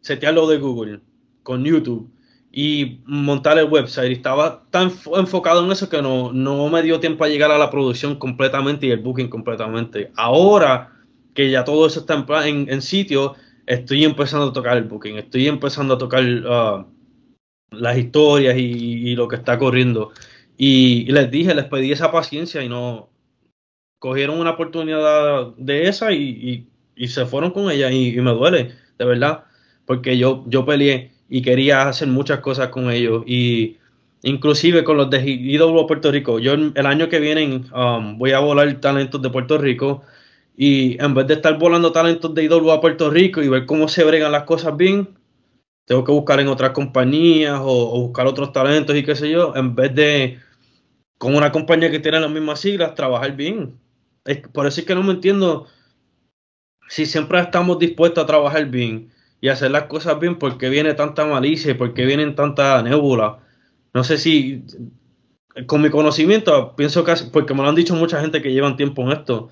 setear lo de Google con YouTube y montar el website. Estaba tan enfocado en eso que no, no me dio tiempo a llegar a la producción completamente y el booking completamente. Ahora que ya todo eso está en, en, sitio, estoy empezando a tocar el booking, estoy empezando a tocar uh, las historias y, lo que está corriendo. Y, les dije, les pedí esa paciencia y no cogieron una oportunidad de esa y, se fueron con ella y, me duele, de verdad, porque yo, yo peleé y quería hacer muchas cosas con ellos y inclusive con los de IW Puerto Rico. Yo el año que viene um, voy a volar talentos de Puerto Rico y en vez de estar volando talentos de IW a Puerto Rico y ver cómo se bregan las cosas bien, tengo que buscar en otras compañías o, buscar otros talentos y qué sé yo, en vez de con una compañía que tiene las mismas siglas, trabajar bien. por eso es que no me entiendo si siempre estamos dispuestos a trabajar bien y hacer las cosas bien, porque viene tanta malicia y porque vienen tanta nébula. No sé si, con mi conocimiento, pienso que, porque me lo han dicho mucha gente que llevan tiempo en esto,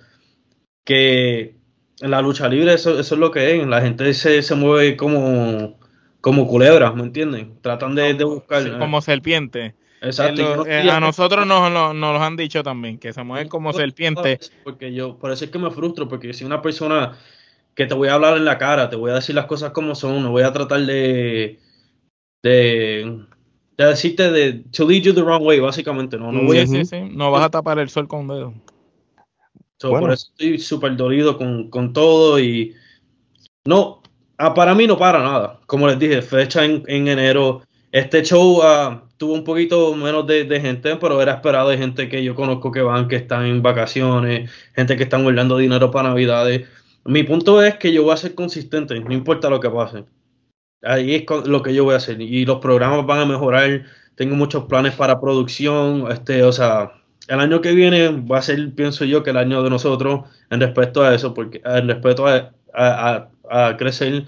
que en la lucha libre eso, es lo que es, la gente se, se mueve como, como culebras, ¿me entienden? Tratan de, buscar... como serpiente. Exacto. Eh, a nosotros nos, nos, nos, lo han dicho también, que se mueven como serpiente. Porque yo, por eso es que me frustro, porque si una persona que te voy a hablar en la cara, te voy a decir las cosas como son, no voy a tratar de, de, de decirte de to lead you the wrong way, básicamente, no, no voy sí, sí, sí. no vas a tapar el sol con un dedo. Por eso estoy súper dolido con, con, todo y no, ah, para mí no para nada. Como les dije, fecha en, en enero. Este show uh, tuvo un poquito menos de, de, gente, pero era esperado de gente que yo conozco que van, que están en vacaciones, gente que están guardando dinero para Navidades. Mi punto es que yo voy a ser consistente, no importa lo que pase. Ahí es lo que yo voy a hacer. Y los programas van a mejorar. Tengo muchos planes para producción. Este, o sea, el año que viene va a ser, pienso yo, que el año de nosotros en respecto a eso, porque en respecto a, a, crecer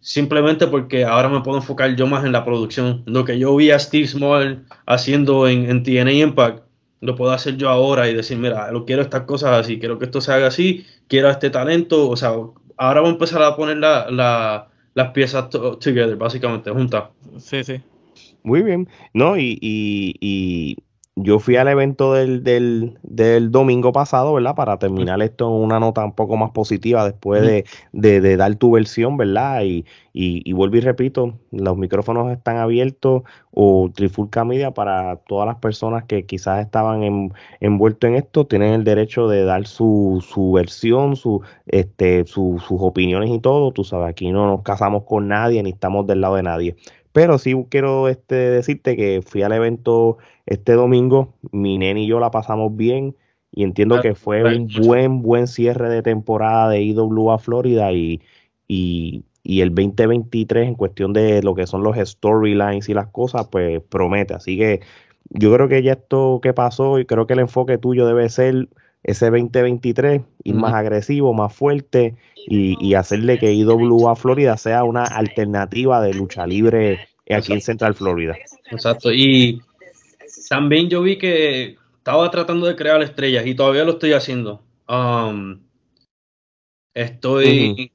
simplemente porque ahora me puedo enfocar yo más en la producción. Lo que yo vi a Steve Small haciendo en, en TNA Impact, lo puedo hacer yo ahora y decir, mira, lo quiero estas cosas así, quiero que esto se haga así, quiero este talento, o sea, ahora voy a empezar a poner la, las piezas together, básicamente, juntas. Sí, sí. Muy bien, ¿no? Y, y, y yo fui al evento del, del, del, domingo pasado, ¿verdad? Para terminar esto en una nota un poco más positiva después de, de, dar tu versión, ¿verdad? Y, y, vuelvo y repito, los micrófonos están abiertos o Trifulca Media para todas las personas que quizás estaban en, envueltos en esto, tienen el derecho de dar su, su versión, su, este, sus opiniones y todo. Tú sabes, aquí no nos casamos con nadie ni estamos del lado de nadie. Pero sí quiero este, decirte que fui al evento este domingo, mi nene y yo la pasamos bien y entiendo que fue un buen, buen cierre de temporada de IWA Florida y, y, y, el 2023 en cuestión de lo que son los storylines y las cosas, pues promete. Así que yo creo que ya esto que pasó y creo que el enfoque tuyo debe ser ese 2023, ir más agresivo, más fuerte y, y, hacerle que IWA Florida sea una alternativa de lucha libre aquí en Central Florida. Exacto, y también yo vi que estaba tratando de crear estrellas y todavía lo estoy haciendo. Um, estoy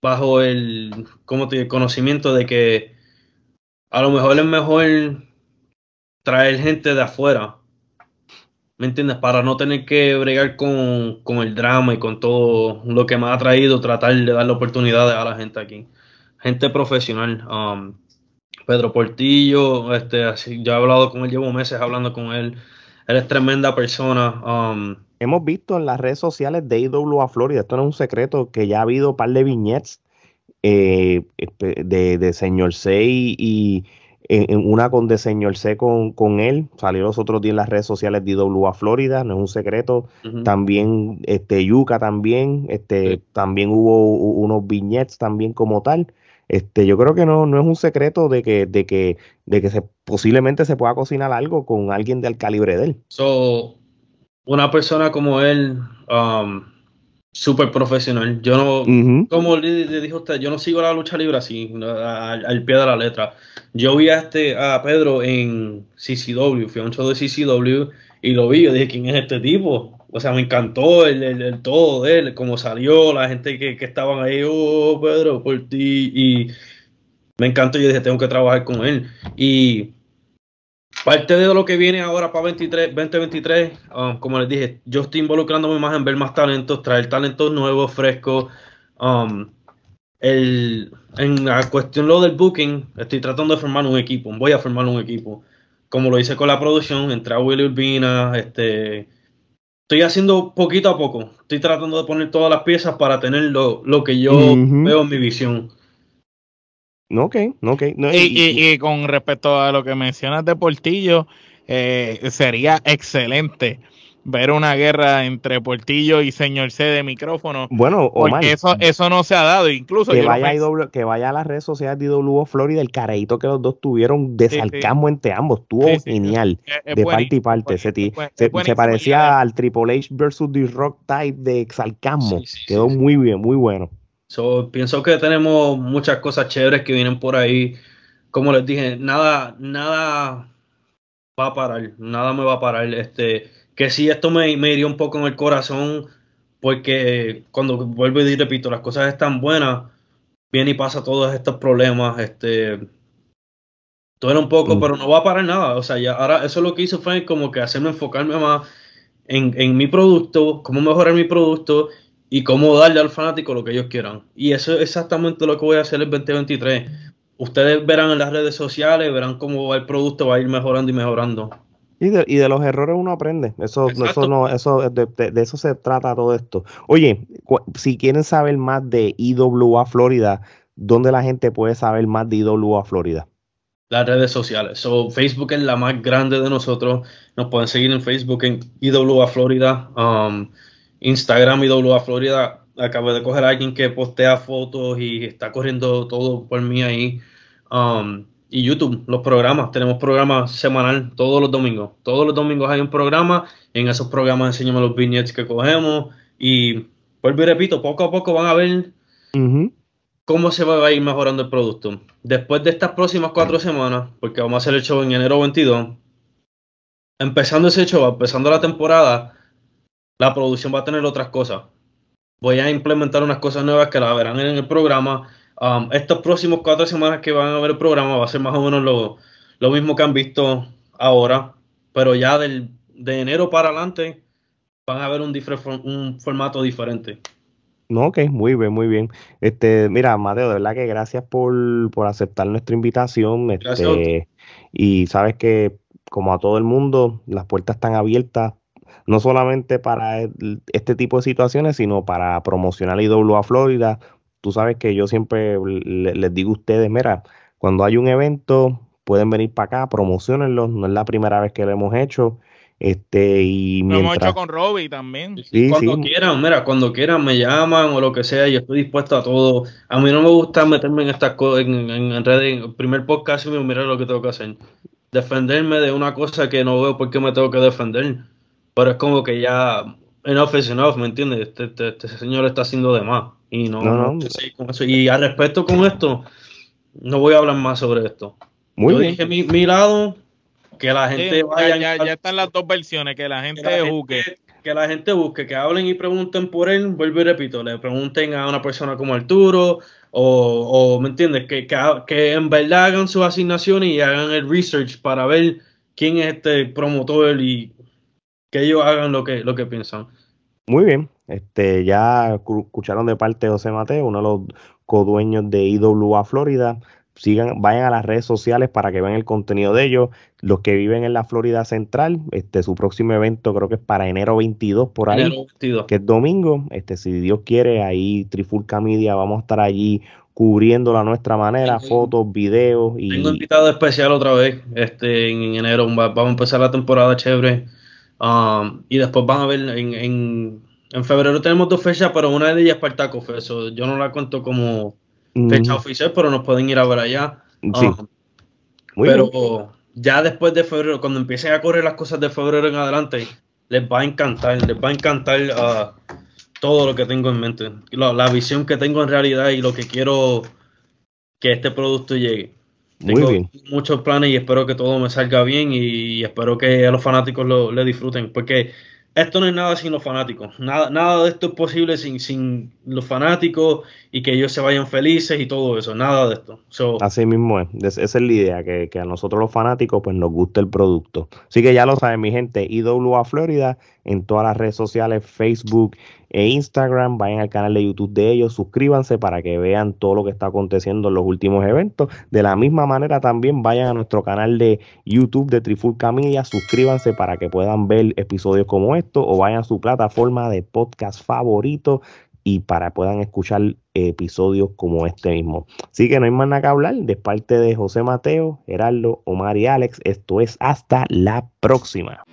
bajo el, ¿cómo te, el conocimiento de que a lo mejor es mejor traer gente de afuera ¿me entiendes? Para no tener que bregar con, el drama y con todo lo que me ha traído, tratar de darle oportunidades a la gente aquí. Gente profesional. Um, Pedro Portillo, este, ya he hablado con él, llevo meses hablando con él. Él es tremenda persona. Um, Hemos visto en las redes sociales de IWA Florida, esto no es un secreto, que ya ha habido un par de viñetes eh, de, de Señor Sei y, en, una con de señor C con, con, él, salió los otros días en las redes sociales de IWA Florida, no es un secreto, también este Yuca también, este también hubo unos viñetes también como tal. Este, yo creo que no, no es un secreto de que, de que, de que se, posiblemente se pueda cocinar algo con alguien del calibre de él. So, una persona como él, um, súper profesional. Yo no, como le, dijo usted, yo no sigo la lucha libre así, al, pie de la letra. Yo vi a este a Pedro en CCW, fui a un show de CCW y lo vi, yo dije, ¿quién es este tipo? O sea, me encantó el, el, todo de él, cómo salió, la gente que, que estaban ahí, oh, Pedro, por ti, y me encantó, yo dije, tengo que trabajar con él. Y Parte de lo que viene ahora para 23, 2023, um, como les dije, yo estoy involucrándome más en ver más talentos, traer talentos nuevos, frescos. Um, el, en la cuestión lo del booking, estoy tratando de formar un equipo, voy a formar un equipo. Como lo hice con la producción, entré a Willy Urbina, este, estoy haciendo poquito a poco, estoy tratando de poner todas las piezas para tener lo, que yo veo en mi visión. Ok, ok. y, con respecto a lo que mencionas de Portillo, eh, sería excelente ver una guerra entre Portillo y Señor C de micrófono. Bueno, porque eso, eso no se ha dado. Incluso que, vaya, a que vaya a las redes sociales de IWO Florida, el careíto que los dos tuvieron de sarcasmo entre ambos. Estuvo genial. de parte y parte. se, parecía al Triple H versus The Rock type de sarcasmo. Quedó muy bien, muy bueno. So, pienso que tenemos muchas cosas chéveres que vienen por ahí. Como les dije, nada, nada va a parar, nada me va a parar. Este, que sí, esto me, me hirió un poco en el corazón, porque cuando vuelvo y repito, las cosas están buenas, viene y pasa todos estos problemas, este, duele un poco, mm. pero no va a parar nada. O sea, ya ahora eso lo que hizo fue como que hacerme enfocarme más en, en mi producto, cómo mejorar mi producto y cómo darle al fanático lo que ellos quieran. Y eso es exactamente lo que voy a hacer el 2023. Ustedes verán en las redes sociales, verán cómo el producto va a ir mejorando y mejorando. Y de, y de los errores uno aprende. Eso, eso no, eso de, de, eso se trata todo esto. Oye, si quieren saber más de IWA Florida, ¿dónde la gente puede saber más de IWA Florida? Las redes sociales. So, Facebook es la más grande de nosotros. Nos pueden seguir en Facebook en IWA Florida. Um, Instagram y WA Florida, acabo de coger a alguien que postea fotos y está corriendo todo por mí ahí. Um, y YouTube, los programas, tenemos programas semanal todos los domingos. Todos los domingos hay un programa, en esos programas enseñamos los vignettes que cogemos y vuelvo y repito, poco a poco van a ver cómo se va a ir mejorando el producto. Después de estas próximas cuatro semanas, porque vamos a hacer el show en enero 22, empezando ese show, empezando la temporada, la producción va a tener otras cosas. Voy a implementar unas cosas nuevas que la verán en el programa. Um, estos próximos cuatro semanas que van a ver el programa va a ser más o menos lo, lo mismo que han visto ahora, pero ya del, de enero para adelante van a ver un, un formato diferente. No, ok, muy bien, muy bien. Este, mira, Mateo, de verdad que gracias por, por aceptar nuestra invitación. Este, y sabes que, como a todo el mundo, las puertas están abiertas no solamente para este tipo de situaciones, sino para promocionar IWA Florida. Tú sabes que yo siempre les digo a ustedes, mira, cuando hay un evento, pueden venir para acá, promocionenlo, no es la primera vez que lo hemos hecho. Este, y lo hemos hecho con Robbie también. cuando quieran, mira, cuando quieran me llaman o lo que sea, yo estoy dispuesto a todo. A mí no me gusta meterme en estas cosas, en, redes. El primer podcast y me mira lo que tengo que hacer. defenderme de una cosa que no veo por qué me tengo que defender. Pero es como que ya enough is enough, ¿me entiendes? Este, este, este señor está haciendo de más. Y no, No, con eso. Y al respecto con esto, no voy a hablar más sobre esto. Muy Yo bien. dije mi, mi lado, que la Sí, gente ya, vaya ya- ya están las dos versiones, que la gente que la gente- juzgue. que la gente busque, que hablen y pregunten por él, vuelvo y repito, le pregunten a una persona como Arturo, o, o, ¿me entiendes? Que, que, que en verdad hagan sus asignaciones y hagan el research para ver quién es este promotor y que ellos hagan lo que, lo que piensan. Muy bien. Este, ya cu- escucharon de parte de José Mateo, uno de los codueños de IWA Florida. Sigan, vayan a las redes sociales para que vean el contenido de ellos. Los que viven en la Florida Central, este, su próximo evento creo que es para enero 22 por ahí. Enero 22. que es domingo. Este, si Dios quiere, ahí Trifulca Media vamos a estar allí cubriéndolo a nuestra manera, fotos, videos y Tengo invitado especial otra vez, este, en enero, va- vamos a empezar la temporada chévere, um, y después van a ver, en, en, en febrero tenemos dos fechas, pero una de ellas es para el Taco Fest, so yo no la cuento como fecha Mm, oficial, pero nos pueden ir a ver allá. sí, muy pero bien. ya después de febrero, cuando empiecen a correr las cosas de febrero en adelante, les va a encantar, les va a encantar ah, todo lo que tengo en mente, la, la visión que tengo en realidad y lo que quiero que este producto llegue. Muy Tengo bien. muchos planes y espero que todo me salga bien y espero que a los fanáticos lo, le disfruten, porque esto no es nada sin los fanáticos, nada, nada de esto es posible sin, sin los fanáticos y que ellos se vayan felices y todo eso, nada de esto. Así mismo es. Es- Esa es la idea, que, que a nosotros los fanáticos pues nos guste el producto. Así que ya lo saben, mi gente, IWA Florida en todas las redes sociales, Facebook e Instagram. Vayan al canal de YouTube de ellos, suscríbanse para que vean todo lo que está aconteciendo en los últimos eventos. De la misma manera también vayan a nuestro canal de YouTube de Trifulca Media, suscríbanse para que puedan ver episodios como estos o vayan a su plataforma de podcast favorito y para puedan escuchar episodios como este mismo. Así que no hay más nada que hablar. De parte de José Mateo, Gerardo, Omar y Alex, esto es hasta la próxima.